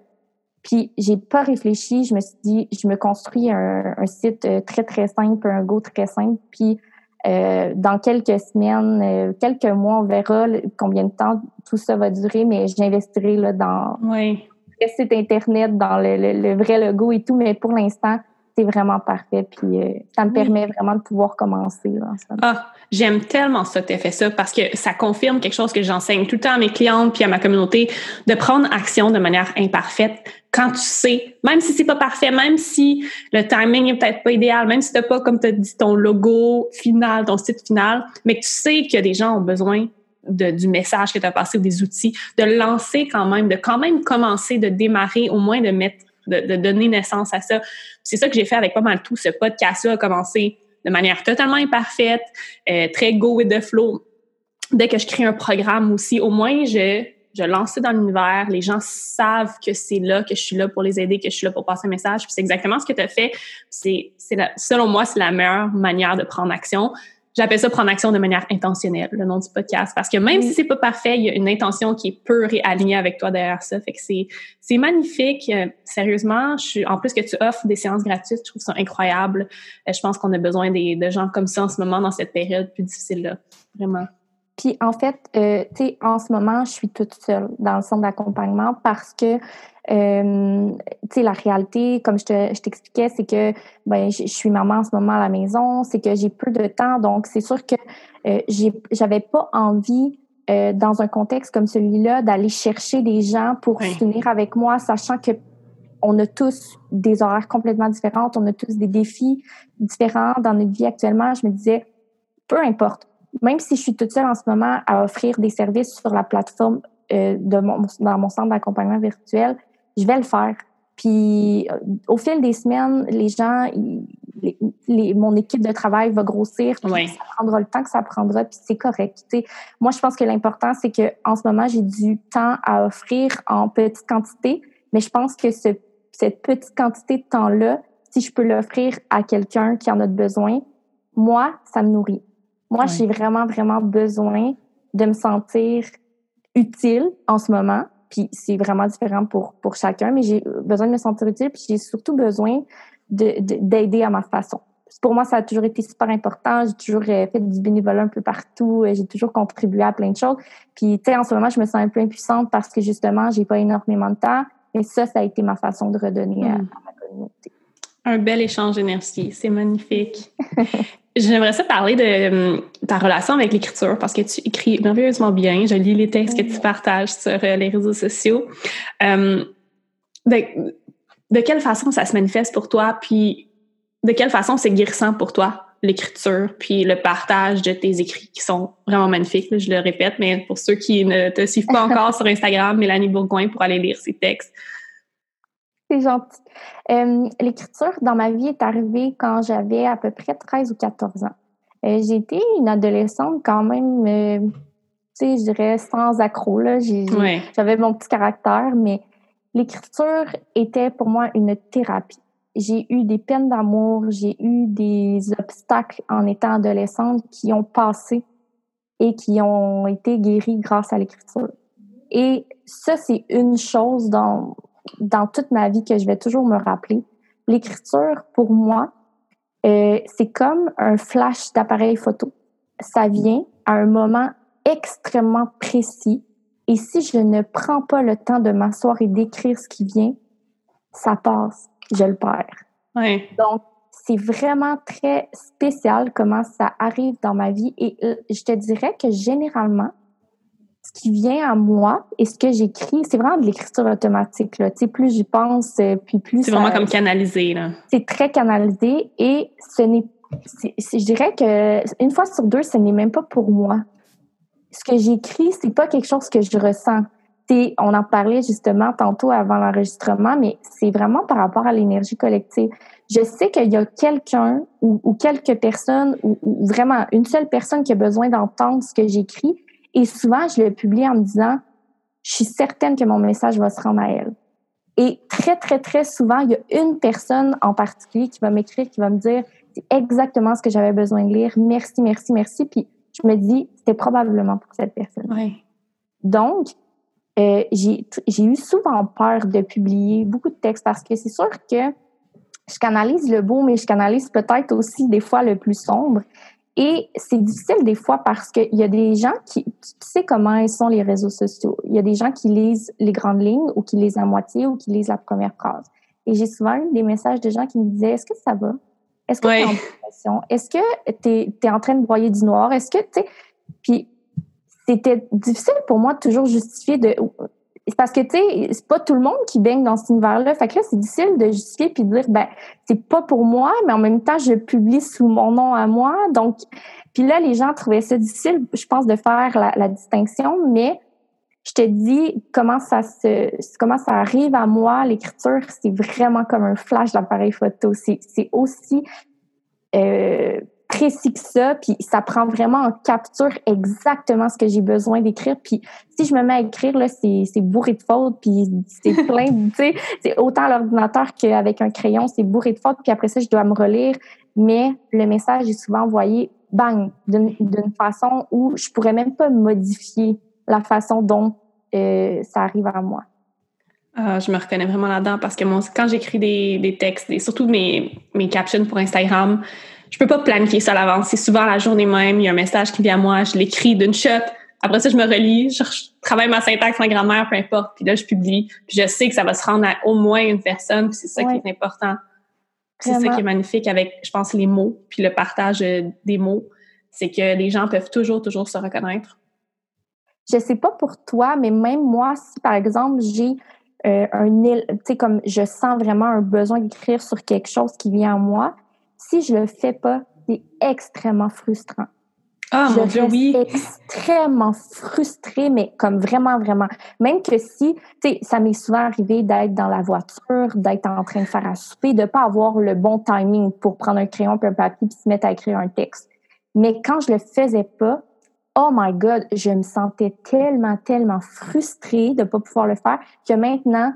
Puis j'ai pas réfléchi, je me suis dit, je me construis un, un site très, très simple, un go très simple. Puis euh, dans quelques semaines, quelques mois, on verra combien de temps tout ça va durer, mais j'investirai là, dans, oui. site Internet, dans le, vrai logo et tout, mais pour l'instant, c'est vraiment parfait. Puis euh, ça me permet vraiment de pouvoir commencer. ah, j'aime tellement ça que tu fait ça parce que ça confirme quelque chose que j'enseigne tout le temps à mes clientes puis à ma communauté, de prendre action de manière imparfaite quand tu sais, même si c'est pas parfait, même si le timing est peut-être pas idéal, même si t'as pas, comme tu as dit, ton logo final, ton site final, mais que tu sais que des gens ont besoin du message que tu as passé ou des outils, de lancer quand même, de quand même commencer, de démarrer, au moins de mettre, de, donner naissance à ça. C'est ça que j'ai fait avec pas mal tout. Ce podcast-là a commencé de manière totalement imparfaite, euh, très go with the flow. Dès que je crée un programme aussi, au moins je, je lance ça dans l'univers. Les gens savent que c'est là, que je suis là pour les aider, que je suis là pour passer un message. c'est exactement ce que tu as fait. C'est, selon moi, c'est la meilleure manière de prendre action j'appelle ça prendre action de manière intentionnelle, le nom du podcast. Parce que même si c'est pas parfait, il y a une intention qui est pure et alignée avec toi derrière ça. Fait que c'est, c'est magnifique. Euh, sérieusement, je suis, en plus que tu offres des séances gratuites, je trouve ça incroyable. Euh, je pense qu'on a besoin des, de gens comme ça en ce moment dans cette période plus difficile-là. Vraiment. Puis en fait, euh, tu sais, en ce moment, je suis toute seule dans le centre d'accompagnement parce que euh, tu sais, la réalité, comme je, te, je t'expliquais, c'est que ben, je, suis maman en ce moment à la maison, c'est que j'ai peu de temps, donc c'est sûr que euh, j'ai, j'avais pas envie euh, dans un contexte comme celui-là d'aller chercher des gens pour finir avec moi, sachant que on a tous des horaires complètement différents, on a tous des défis différents dans notre vie actuellement. Je me disais, peu importe, même si je suis toute seule en ce moment à offrir des services sur la plateforme euh, de mon, dans mon centre d'accompagnement virtuel, je vais le faire. Puis euh, au fil des semaines, les gens, les, mon équipe de travail va grossir. Ça prendra le temps que ça prendra, puis c'est correct. sais. Moi, je pense que l'important, c'est que en ce moment, j'ai du temps à offrir en petite quantité, mais je pense que ce, cette petite quantité de temps-là, si je peux l'offrir à quelqu'un qui en a besoin, moi, ça me nourrit. Moi, j'ai vraiment, vraiment besoin de me sentir utile en ce moment. Puis c'est vraiment différent pour, pour chacun, mais j'ai besoin de me sentir utile, puis j'ai surtout besoin d'aider à ma façon. Pour moi, ça a toujours été super important. J'ai toujours euh, fait du bénévolat un peu partout. Euh, j'ai toujours contribué à plein de choses. Puis, tu sais, en ce moment, je me sens un peu impuissante parce que justement, j'ai pas énormément de temps. Et ça, ça a été ma façon de redonner à, hmm. à ma communauté. Un bel échange d'énergie. C'est magnifique. [LAUGHS] J'aimerais ça parler de hum, ta relation avec l'écriture parce que tu écris merveilleusement bien. Je lis les textes que tu partages sur euh, les réseaux sociaux. Hum, de, quelle façon ça se manifeste pour toi? Puis de quelle façon c'est guérissant pour toi, l'écriture, puis le partage de tes écrits qui sont vraiment magnifiques, je le répète, mais pour ceux qui ne te suivent pas encore [LAUGHS] sur Instagram, Mélanie Bourgoin pour aller lire ses textes. C'est gentil. Euh, l'écriture dans ma vie est arrivée quand j'avais à peu près 13 ou 14 ans. Euh, été une adolescente quand même, euh, tu sais, je dirais sans accroc. J'avais mon petit caractère, mais l'écriture était pour moi une thérapie. J'ai eu des peines d'amour, j'ai eu des obstacles en étant adolescente qui ont passé et qui ont été guéris grâce à l'écriture. Et ça, c'est une chose dans, dans toute ma vie que je vais toujours me rappeler. L'écriture, pour moi, euh, c'est comme un flash d'appareil photo. Ça vient à un moment extrêmement précis. Et si je ne prends pas le temps de m'asseoir et d'écrire ce qui vient, ça passe, je le perds. Ouais. Donc, c'est vraiment très spécial comment ça arrive dans ma vie. Et euh, je te dirais que généralement, ce qui vient à moi et ce que j'écris, c'est vraiment de l'écriture automatique. Là. Plus j'y pense, euh, puis plus. C'est vraiment comme canalisé. là. C'est très canalisé et ce n'est. Je dirais que une fois sur deux, ce n'est même pas pour moi. Ce que j'écris, c'est pas quelque chose que je ressens. T'sais, on en parlait justement tantôt avant l'enregistrement, mais c'est vraiment par rapport à l'énergie collective. Je sais qu'il y a quelqu'un ou, ou, quelques personnes ou, ou, vraiment une seule personne qui a besoin d'entendre ce que j'écris, et souvent, je le publie en me disant, je suis certaine que mon message va se rendre à elle. Et très, très, très souvent, il y a une personne en particulier qui va m'écrire, qui va me dire, c'est exactement ce que j'avais besoin de lire. Merci, merci, merci. Puis je me dis, c'était probablement pour cette personne. Donc, euh, j'ai eu souvent peur de publier beaucoup de textes parce que c'est sûr que je canalise le beau, mais je canalise peut-être aussi des fois le plus sombre. Et c'est difficile des fois parce qu'il y a des gens qui, tu sais comment ils sont les réseaux sociaux. Il y a des gens qui lisent les grandes lignes ou qui lisent à moitié ou qui lisent la première phrase. Et j'ai souvent eu des messages de gens qui me disaient, est-ce que ça va? Est-ce que tu es en dépression? Est-ce que tu es, es, en train de broyer du noir? Est-ce que, tu sais, puis c'était difficile pour moi de toujours justifier de, parce que, tu sais, c'est pas tout le monde qui baigne dans cet univers-là. Fait que là, c'est difficile de justifier puis de dire, ben, c'est pas pour moi, mais en même temps, je publie sous mon nom à moi. Donc, puis là, les gens trouvaient ça difficile, je pense, de faire la, distinction, mais je te dis comment ça se, comment ça arrive à moi, l'écriture, c'est vraiment comme un flash d'appareil photo. C'est, c'est aussi, euh, précis que ça, puis ça prend vraiment en capture exactement ce que j'ai besoin d'écrire. Puis si je me mets à écrire, là, c'est, c'est bourré de fautes, puis c'est [LAUGHS] plein, tu sais, c'est autant à l'ordinateur qu'avec un crayon, c'est bourré de fautes, puis après ça, je dois me relire. Mais le message est souvent envoyé, bang, d'une, d'une façon où je pourrais même pas modifier la façon dont euh, ça arrive à moi. Ah, je me reconnais vraiment là-dedans parce que moi, quand j'écris des, des textes, et surtout mes, mes captions pour Instagram, je peux pas planifier ça à l'avance. C'est souvent la journée même, il y a un message qui vient à moi, je l'écris d'une shot. Après ça, je me relis, je, travaille ma syntaxe, ma grammaire, peu importe. Puis là, je publie. Puis je sais que ça va se rendre à au moins une personne. Puis c'est ça ouais. qui est important. C'est ça qui est magnifique avec, je pense, les mots, puis le partage des mots. C'est que les gens peuvent toujours, toujours se reconnaître. Je sais pas pour toi, mais même moi, si par exemple, j'ai euh, un, tu sais, comme je sens vraiment un besoin d'écrire sur quelque chose qui vient à moi, si je le fais pas, c'est extrêmement frustrant. Ah, je mon Dieu, oui. extrêmement frustrée, mais comme vraiment, vraiment. Même que si, tu sais, ça m'est souvent arrivé d'être dans la voiture, d'être en train de faire à souper, de pas avoir le bon timing pour prendre un crayon et un papier puis se mettre à écrire un texte. Mais quand je le faisais pas, oh my God, je me sentais tellement, tellement frustrée de pas pouvoir le faire que maintenant,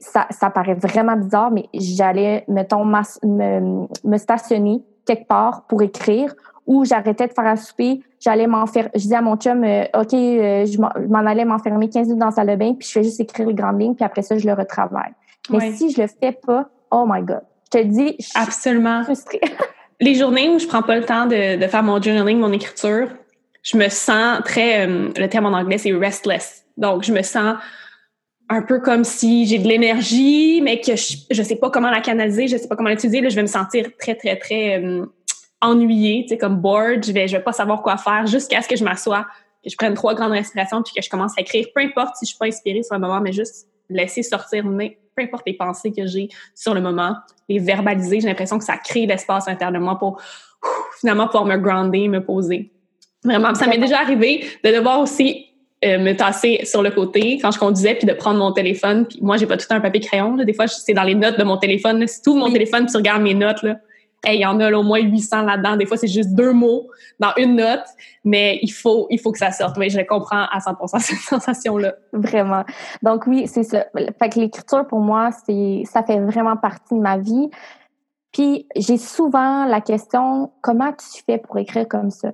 ça, ça paraît vraiment bizarre, mais j'allais, mettons, me, me stationner quelque part pour écrire ou j'arrêtais de faire à souper, j'allais m'en faire, je disais à mon chum, euh, OK, euh, je m'en allais m'enfermer 15 minutes dans la salle de bain, puis je fais juste écrire les grandes lignes, puis après ça, je le retravaille. Mais si je le fais pas, oh my God, je te dis, je suis Absolument. frustrée. [LAUGHS] les journées où je prends pas le temps de, de, faire mon journaling, mon écriture, je me sens très, euh, le terme en anglais, c'est restless. Donc, je me sens un peu comme si j'ai de l'énergie, mais que je, je sais pas comment la canaliser, je sais pas comment l'utiliser, là, je vais me sentir très, très, très euh, ennuyée, tu sais, comme bored, je vais, je vais pas savoir quoi faire jusqu'à ce que je m'assoie, que je prenne trois grandes respirations, puis que je commence à écrire, peu importe si je suis pas inspirée sur le moment, mais juste laisser sortir, peu importe les pensées que j'ai sur le moment, les verbaliser, j'ai l'impression que ça crée l'espace interne de moi pour ouf, finalement pouvoir me grounder, me poser. Vraiment, ça m'est déjà arrivé de devoir aussi euh, me tasser sur le côté quand je conduisais puis de prendre mon téléphone puis moi j'ai pas tout un papier crayon là. des fois c'est dans les notes de mon téléphone là. si tu ouvres mon oui. téléphone tu regardes mes notes là il y en a au moins 800 là-dedans. Des fois, c'est juste deux mots dans une note, mais il faut, il faut que ça sorte. Oui, je comprends à 100% [LAUGHS] cette sensation-là. Vraiment. Donc oui, c'est ça. Fait que l'écriture, pour moi, c'est, ça fait vraiment partie de ma vie. Puis j'ai souvent la question, comment tu fais pour écrire comme ça?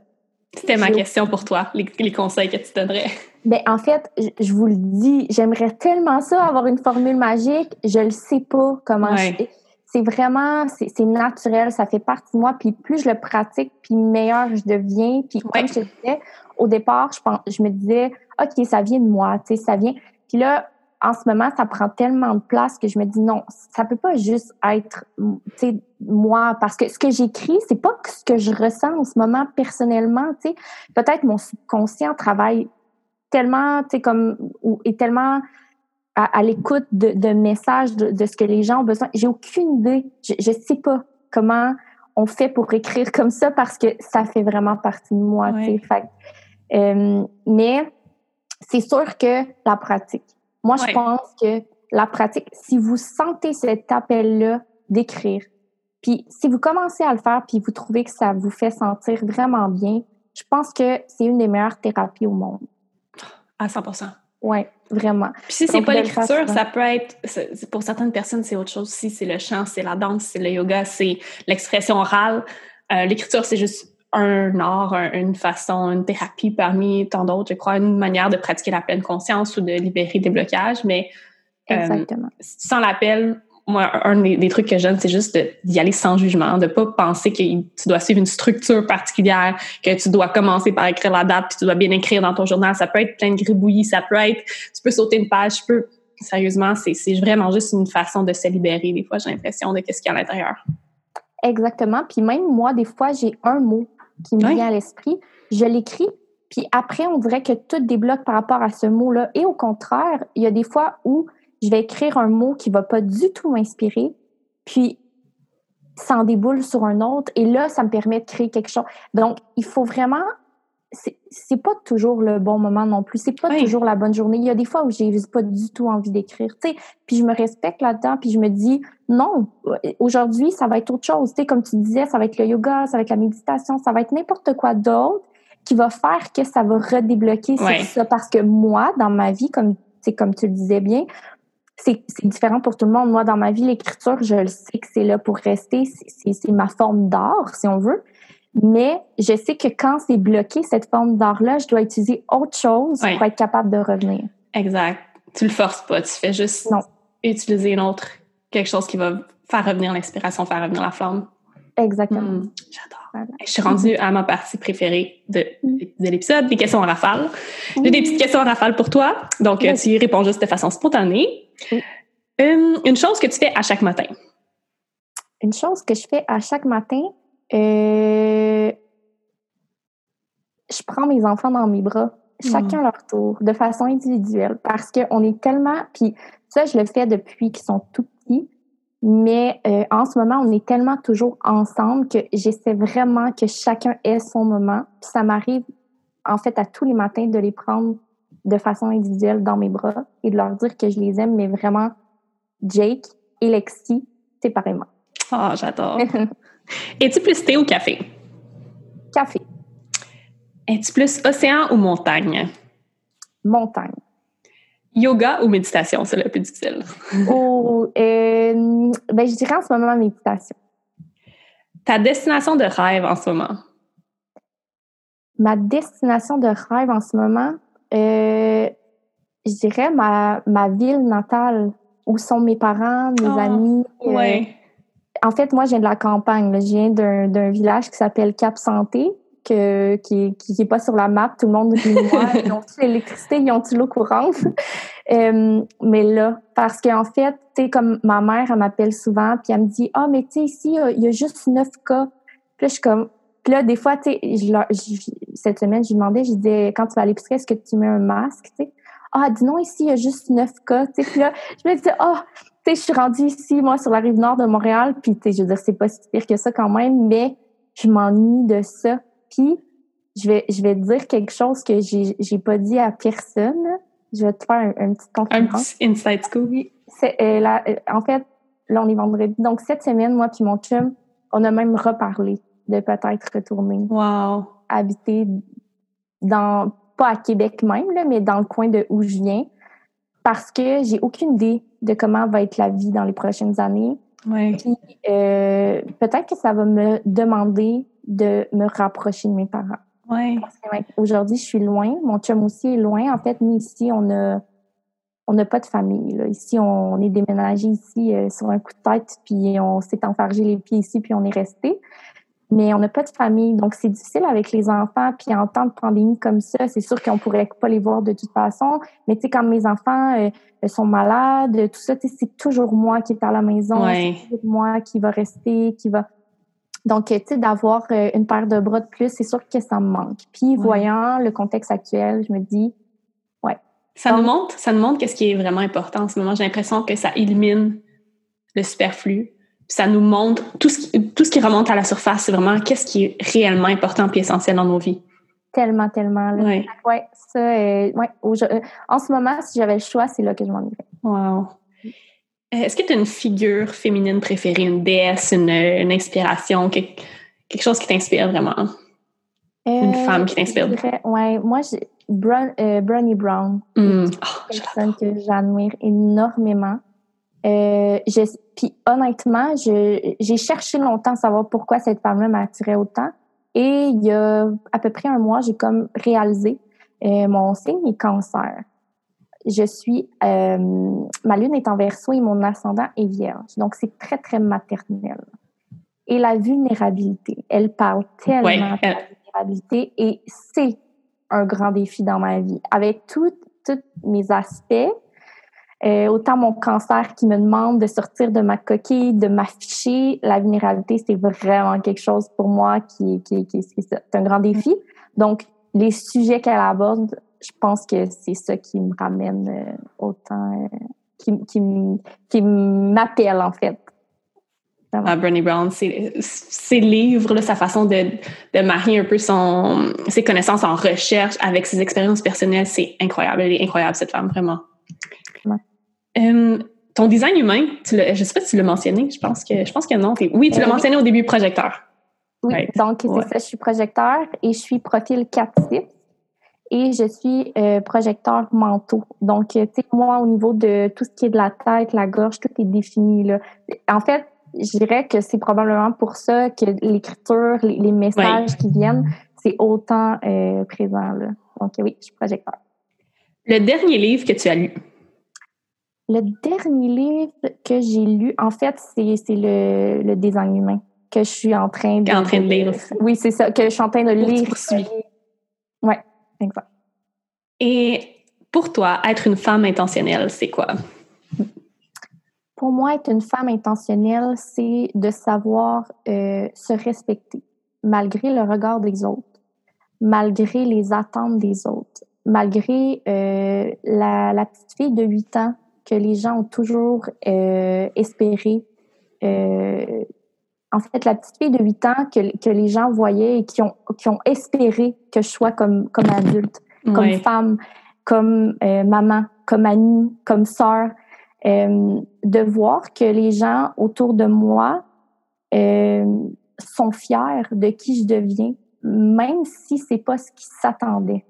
C'était ma question pour toi, les, conseils que tu donnerais. Ben, en fait, je, vous le dis, j'aimerais tellement ça, avoir une formule magique. Je le sais pas comment je fais. C'est vraiment, c'est naturel, ça fait partie de moi. Puis plus je le pratique, puis meilleur je deviens. Puis comme je te disais, au départ, je, pense, je me disais, OK, ça vient de moi, tu sais, ça vient. Puis là, en ce moment, ça prend tellement de place que je me dis non, ça peut pas juste être moi parce que ce que j'écris, c'est pas ce que je ressens en ce moment personnellement, tu sais. Peut-être mon subconscient travaille tellement, tu sais comme ou est tellement à, l'écoute de, messages de, ce que les gens ont besoin. J'ai aucune idée, je, je sais pas comment on fait pour écrire [LAUGHS] comme ça parce que ça fait vraiment partie de moi, tu sais. Euh, mais c'est sûr que la pratique moi, je pense que la pratique, si vous sentez cet appel-là d'écrire, puis si vous commencez à le faire, puis vous trouvez que ça vous fait sentir vraiment bien, je pense que c'est une des meilleures thérapies au monde. À 100% Oui, vraiment. Puis si c'est pas l'écriture, ça peut être, pour certaines personnes, c'est autre chose aussi. C'est le chant, c'est la danse, c'est le yoga, c'est l'expression orale. Euh, l'écriture, c'est juste un art, une façon, une thérapie parmi tant d'autres, je crois, une manière de pratiquer la pleine conscience ou de libérer des blocages. Mais euh, sans l'appel, moi, un des, trucs que j'aime, c'est juste d'y aller sans jugement, de pas penser que tu dois suivre une structure particulière, que tu dois commencer par écrire la date, puis tu dois bien écrire dans ton journal. Ça peut être plein de gribouillis, ça peut être, tu peux sauter une page, tu peux, sérieusement, c'est vraiment juste une façon de se libérer. Des fois, j'ai l'impression de qu'est-ce qu'il y a à l'intérieur. Exactement. Puis même moi, des fois, j'ai un mot qui me vient à l'esprit, je l'écris, puis après, on dirait que tout débloque par rapport à ce mot-là. Et au contraire, il y a des fois où je vais écrire un mot qui va pas du tout m'inspirer, puis ça en déboule sur un autre, et là, ça me permet de créer quelque chose. Donc, il faut vraiment c'est pas toujours le bon moment non plus. C'est pas toujours la bonne journée. Il y a des fois où j'ai pas du tout envie d'écrire, tu sais. Puis je me respecte là-dedans, puis je me dis non, aujourd'hui ça va être autre chose. Tu sais, comme tu disais, ça va être le yoga, ça va être la méditation, ça va être n'importe quoi d'autre qui va faire que ça va redébloquer ça. Parce que moi, dans ma vie, comme comme tu le disais bien, c'est différent pour tout le monde. Moi, dans ma vie, l'écriture, je le sais que c'est là pour rester. C'est ma forme d'art, si on veut. Mais je sais que quand c'est bloqué, cette forme d'art-là, je dois utiliser autre chose pour être capable de revenir. Exact. Tu le forces pas, tu fais juste utiliser une autre, quelque chose qui va faire revenir l'inspiration, faire revenir la flamme. Exactement. Hmm, j'adore. Je suis rendue à ma partie préférée de, hmm. de l'épisode, les questions en rafale. J'ai des petites questions en rafale pour toi, donc tu y réponds juste de façon spontanée. Hum, une chose que tu fais à chaque matin. Une chose que je fais à chaque matin, euh, je prends mes enfants dans mes bras, chacun mmh. leur tour, de façon individuelle, parce qu'on est tellement, puis ça, je le fais depuis qu'ils sont tout petits, mais euh, en ce moment, on est tellement toujours ensemble que j'essaie vraiment que chacun ait son moment. Puis ça m'arrive, en fait, à tous les matins de les prendre de façon individuelle dans mes bras et de leur dire que je les aime, mais vraiment, Jake et Lexi, séparément. Ah, oh, j'adore. [LAUGHS] Es-tu plus thé ou café? Café. Es-tu plus océan ou montagne? Montagne. Yoga ou méditation, c'est le plus difficile? oh, euh, ben, je dirais en ce moment méditation. Ta destination de rêve en ce moment? Ma destination de rêve en ce moment, euh, je dirais ma, ma ville natale, où sont mes parents, mes ah, amis. Euh, en fait, moi, je viens de la campagne. Je viens d'un village qui s'appelle Cap Santé, que, qui n'est pas sur la map. Tout le monde dit ils ont l'électricité, ils ont l'eau courante? [LAUGHS] Euh, mais là, parce qu'en fait, tu sais, comme ma mère, elle m'appelle souvent, puis elle me dit Ah, mais tu sais, ici, il y a juste neuf cas. Puis là, je suis comme. Là, des fois, tu sais, cette semaine, je lui demandais, je disais, quand tu vas à l'épicerie, est-ce que tu mets un masque, tu sais? Ah, dis non, ici, il y a juste neuf cas, tu sais. Là, je me disais, ah, tu sais, je suis rendue ici, moi, sur la rive nord de Montréal, puis, tu sais, je veux dire, c'est pas si pire que ça quand même, mais je m'ennuie de ça. Puis, je vais, je vais te dire quelque chose que j'ai, j'ai pas dit à personne. Je vais te faire un, petit conférence. Un petit inside scoop. C'est, euh, là, euh, en fait, là, on est vendredi. Donc, cette semaine, moi puis mon chum, on a même reparlé de peut-être retourner wow. habiter dans, pas à Québec même, là, mais dans le coin de où je viens, parce que j'ai aucune idée de comment va être la vie dans les prochaines années. Ouais. Puis euh, peut-être que ça va me demander de me rapprocher de mes parents. Ouais. Parce que ouais, aujourd'hui, je suis loin. Mon chum aussi est loin. En fait, nous, ici, on a on n'a pas de famille. Là. Ici, on est déménagé ici euh, sur un coup de tête, puis on s'est enfargé les pieds ici, puis on est resté. Mais on n'a pas de famille, donc c'est difficile avec les enfants. Puis en temps de pandémie comme ça, c'est sûr qu'on pourrait pas les voir de toute façon. Mais tu sais, quand mes enfants euh, sont malades, tout ça, c'est toujours moi qui est à la maison, Ouais. c'est toujours moi qui va rester, qui va. Donc, tu sais, d'avoir euh, une paire de bras de plus, c'est sûr que ça me manque. Puis, voyant le contexte actuel, je me dis, Ça nous Donc- montre, ça nous montre qu'est-ce qui est vraiment important en ce moment. J'ai l'impression que ça élimine le superflu. Ça nous montre tout ce qui, tout ce qui remonte à la surface, c'est vraiment qu'est-ce qui est réellement important puis essentiel dans nos vies. tellement, tellement. Là. Ouais. Ouais, ça, euh, ouais, euh, en ce moment, si j'avais le choix, c'est là que je m'en irais. Wow. Euh, Est-ce que tu as une figure féminine préférée, une déesse, une, une inspiration, quelque, quelque chose qui t'inspire vraiment? Une femme qui t'inspire? Ouais, moi, Bronnie Brown, Hmm. Oh, personne que j'admire énormément. Euh, je- puis honnêtement, j'ai cherché longtemps à savoir pourquoi cette femme-là m'attirait autant. Et il y a à peu près un mois, j'ai comme réalisé euh, mon signe est cancer. Je suis, euh, ma lune est en verso et mon ascendant est vierge. Donc, c'est très, très maternel. Et la vulnérabilité, elle parle tellement Ouais, de la vulnérabilité et c'est un grand défi dans ma vie. Avec tous mes aspects, euh, autant mon cancer qui me demande de sortir de ma coquille, de m'afficher, la vulnérabilité, c'est vraiment quelque chose pour moi qui, qui, qui ça, c'est un grand défi. Donc, les sujets qu'elle aborde, je pense que c'est ça qui me ramène euh, autant, euh, qui, qui, qui m'appelle en fait. Ah, Brené Brown, ses, ses livres, là, sa façon de, de marier un peu son, ses connaissances en recherche avec ses expériences personnelles, c'est incroyable. Elle est incroyable, cette femme, vraiment. Euh, ton design humain, tu je sais pas si tu l'as mentionné, je pense que, je pense que non. Oui, tu l'as mentionné au début, projecteur. Oui, Right. donc c'est Ouais. ça, je suis projecteur et je suis profil 4-6 et je suis euh, projecteur manteau. Donc, euh, tu sais, moi, au niveau de tout ce qui est de la tête, la gorge, tout est défini. Là. En fait, je dirais que c'est probablement pour ça que l'écriture, les, les messages qui viennent, c'est autant euh, présent. Là. Donc, oui, je suis projecteur. Le dernier livre que tu as lu? Le dernier livre que j'ai lu, en fait, c'est le, le design humain que je suis en train de, En train de lire. Oui, c'est ça, que je suis en train de lire. Oui, exact. Et pour toi, être une femme intentionnelle, c'est quoi? Pour moi, être une femme intentionnelle, c'est de savoir euh, se respecter malgré le regard des autres, malgré les attentes des autres, malgré euh, la, la petite fille de 8 ans que les gens ont toujours euh, espéré. euh, en fait, la petite fille de 8 ans que, que les gens voyaient et qui ont, qui ont espéré que je sois comme, comme adulte comme femme, comme euh, maman, comme amie, comme sœur, de voir que les gens autour de moi sont fiers de qui je deviens, même si c'est pas ce qu'ils s'attendaient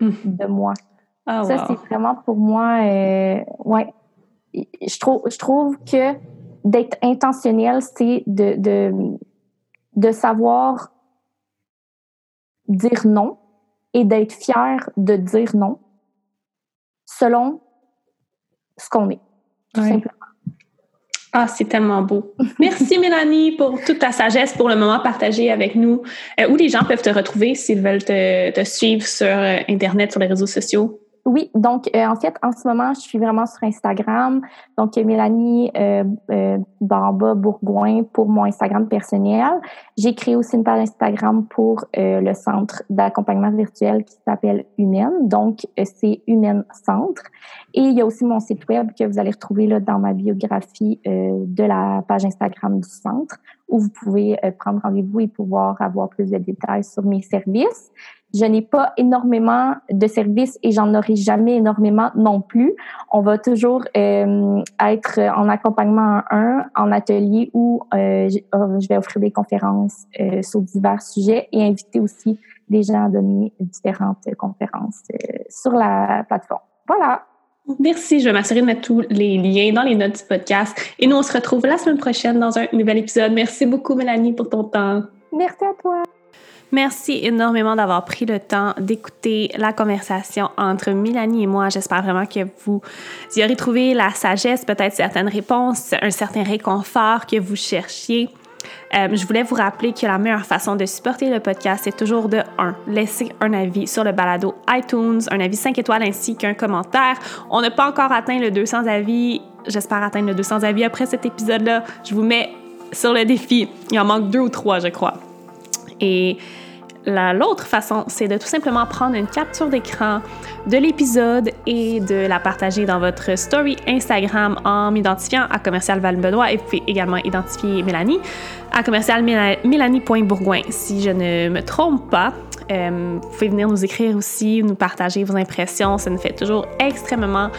Mhm. de moi. Ah, Ça, wow. c'est vraiment pour moi, euh, ouais. Je trouve, je trouve que d'être intentionnel, c'est de, de, de savoir dire non et d'être fier de dire non selon ce qu'on est. Tout simplement. Ah, c'est tellement beau. [LAUGHS] Merci Mélanie pour toute ta sagesse, pour le moment partagé avec nous. Euh, où les gens peuvent te retrouver s'ils veulent te, te suivre sur euh, Internet, sur les réseaux sociaux? Oui, donc euh, en fait, en ce moment, je suis vraiment sur Instagram. Donc, euh, Mélanie euh, euh, Bamba Bourgoin pour mon Instagram personnel. J'ai créé aussi une page Instagram pour euh, le centre d'accompagnement virtuel qui s'appelle Humaine. Donc, euh, c'est Humaine Centre. Et il y a aussi mon site web que vous allez retrouver là, dans ma biographie de la page Instagram du centre où vous pouvez prendre rendez-vous et pouvoir avoir plus de détails sur mes services. Je n'ai pas énormément de services et j'en aurai jamais énormément non plus. On va toujours euh, être en accompagnement un, en atelier où euh, euh, je vais offrir des conférences sur divers sujets et inviter aussi des gens à donner différentes conférences sur la plateforme. Voilà. Merci. Je vais m'assurer de mettre tous les liens dans les notes du podcast. Et nous, on se retrouve la semaine prochaine dans un nouvel épisode. Merci beaucoup, Mélanie, pour ton temps. Merci à toi. Merci énormément d'avoir pris le temps d'écouter la conversation entre Mélanie et moi. J'espère vraiment que vous y aurez trouvé la sagesse, peut-être certaines réponses, un certain réconfort que vous cherchiez. Euh, je voulais vous rappeler que la meilleure façon de supporter le podcast, c'est toujours de 1. Laisser un avis sur le balado iTunes, un avis 5 étoiles ainsi qu'un commentaire. On n'a pas encore atteint le 200 avis. J'espère atteindre le 200 avis après cet épisode-là. Je vous mets sur le défi. Il en manque deux ou trois, je crois. Et l'autre façon, c'est de tout simplement prendre une capture d'écran de l'épisode et de la partager dans votre story Instagram en m'identifiant à commercial Val-Benoît et vous pouvez également identifier Mélanie à commercial Mélanie.bourgoin si je ne me trompe pas. Euh, vous pouvez venir nous écrire aussi, nous partager vos impressions. Ça nous fait toujours extrêmement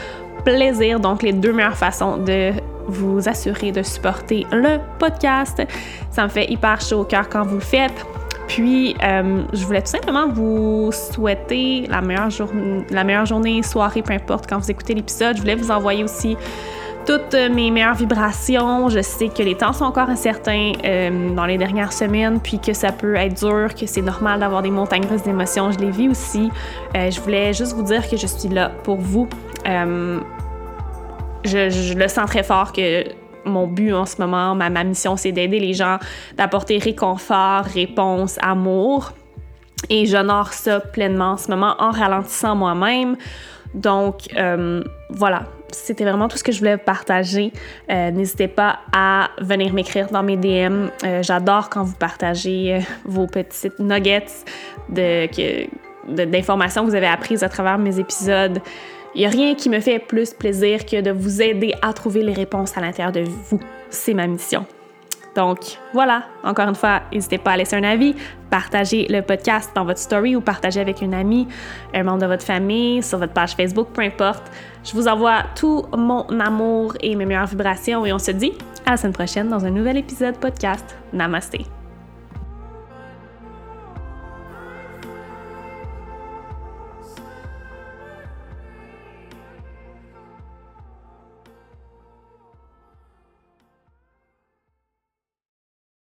plaisir. Donc, les deux meilleures façons de vous assurer de supporter le podcast. Ça me fait hyper chaud au cœur quand vous le faites. Puis, euh, je voulais tout simplement vous souhaiter la meilleure, journée, la meilleure journée, soirée, peu importe, quand vous écoutez l'épisode. Je voulais vous envoyer aussi toutes mes meilleures vibrations. Je sais que les temps sont encore incertains euh, dans les dernières semaines, puis que ça peut être dur, que c'est normal d'avoir des montagnes russes d'émotions. Je les vis aussi. Euh, je voulais juste vous dire que je suis là pour vous. Je, je, le sens très fort que mon but en ce moment, ma, mission, c'est d'aider les gens, d'apporter réconfort, réponse, amour. Et j'honore ça pleinement en ce moment en ralentissant moi-même. Donc, euh, voilà, c'était vraiment tout ce que je voulais partager. Euh, n'hésitez pas à venir m'écrire dans mes DM. Euh, j'adore quand vous partagez vos petites nuggets d'informations que vous avez apprises à travers mes épisodes. Il n'y a rien qui me fait plus plaisir que de vous aider à trouver les réponses à l'intérieur de vous. C'est ma mission. Donc voilà, encore une fois, n'hésitez pas à laisser un avis, partager le podcast dans votre story ou partager avec une amie, un membre de votre famille, sur votre page Facebook, peu importe. Je vous envoie tout mon amour et mes meilleures vibrations et on se dit à la semaine prochaine dans un nouvel épisode podcast. Namaste.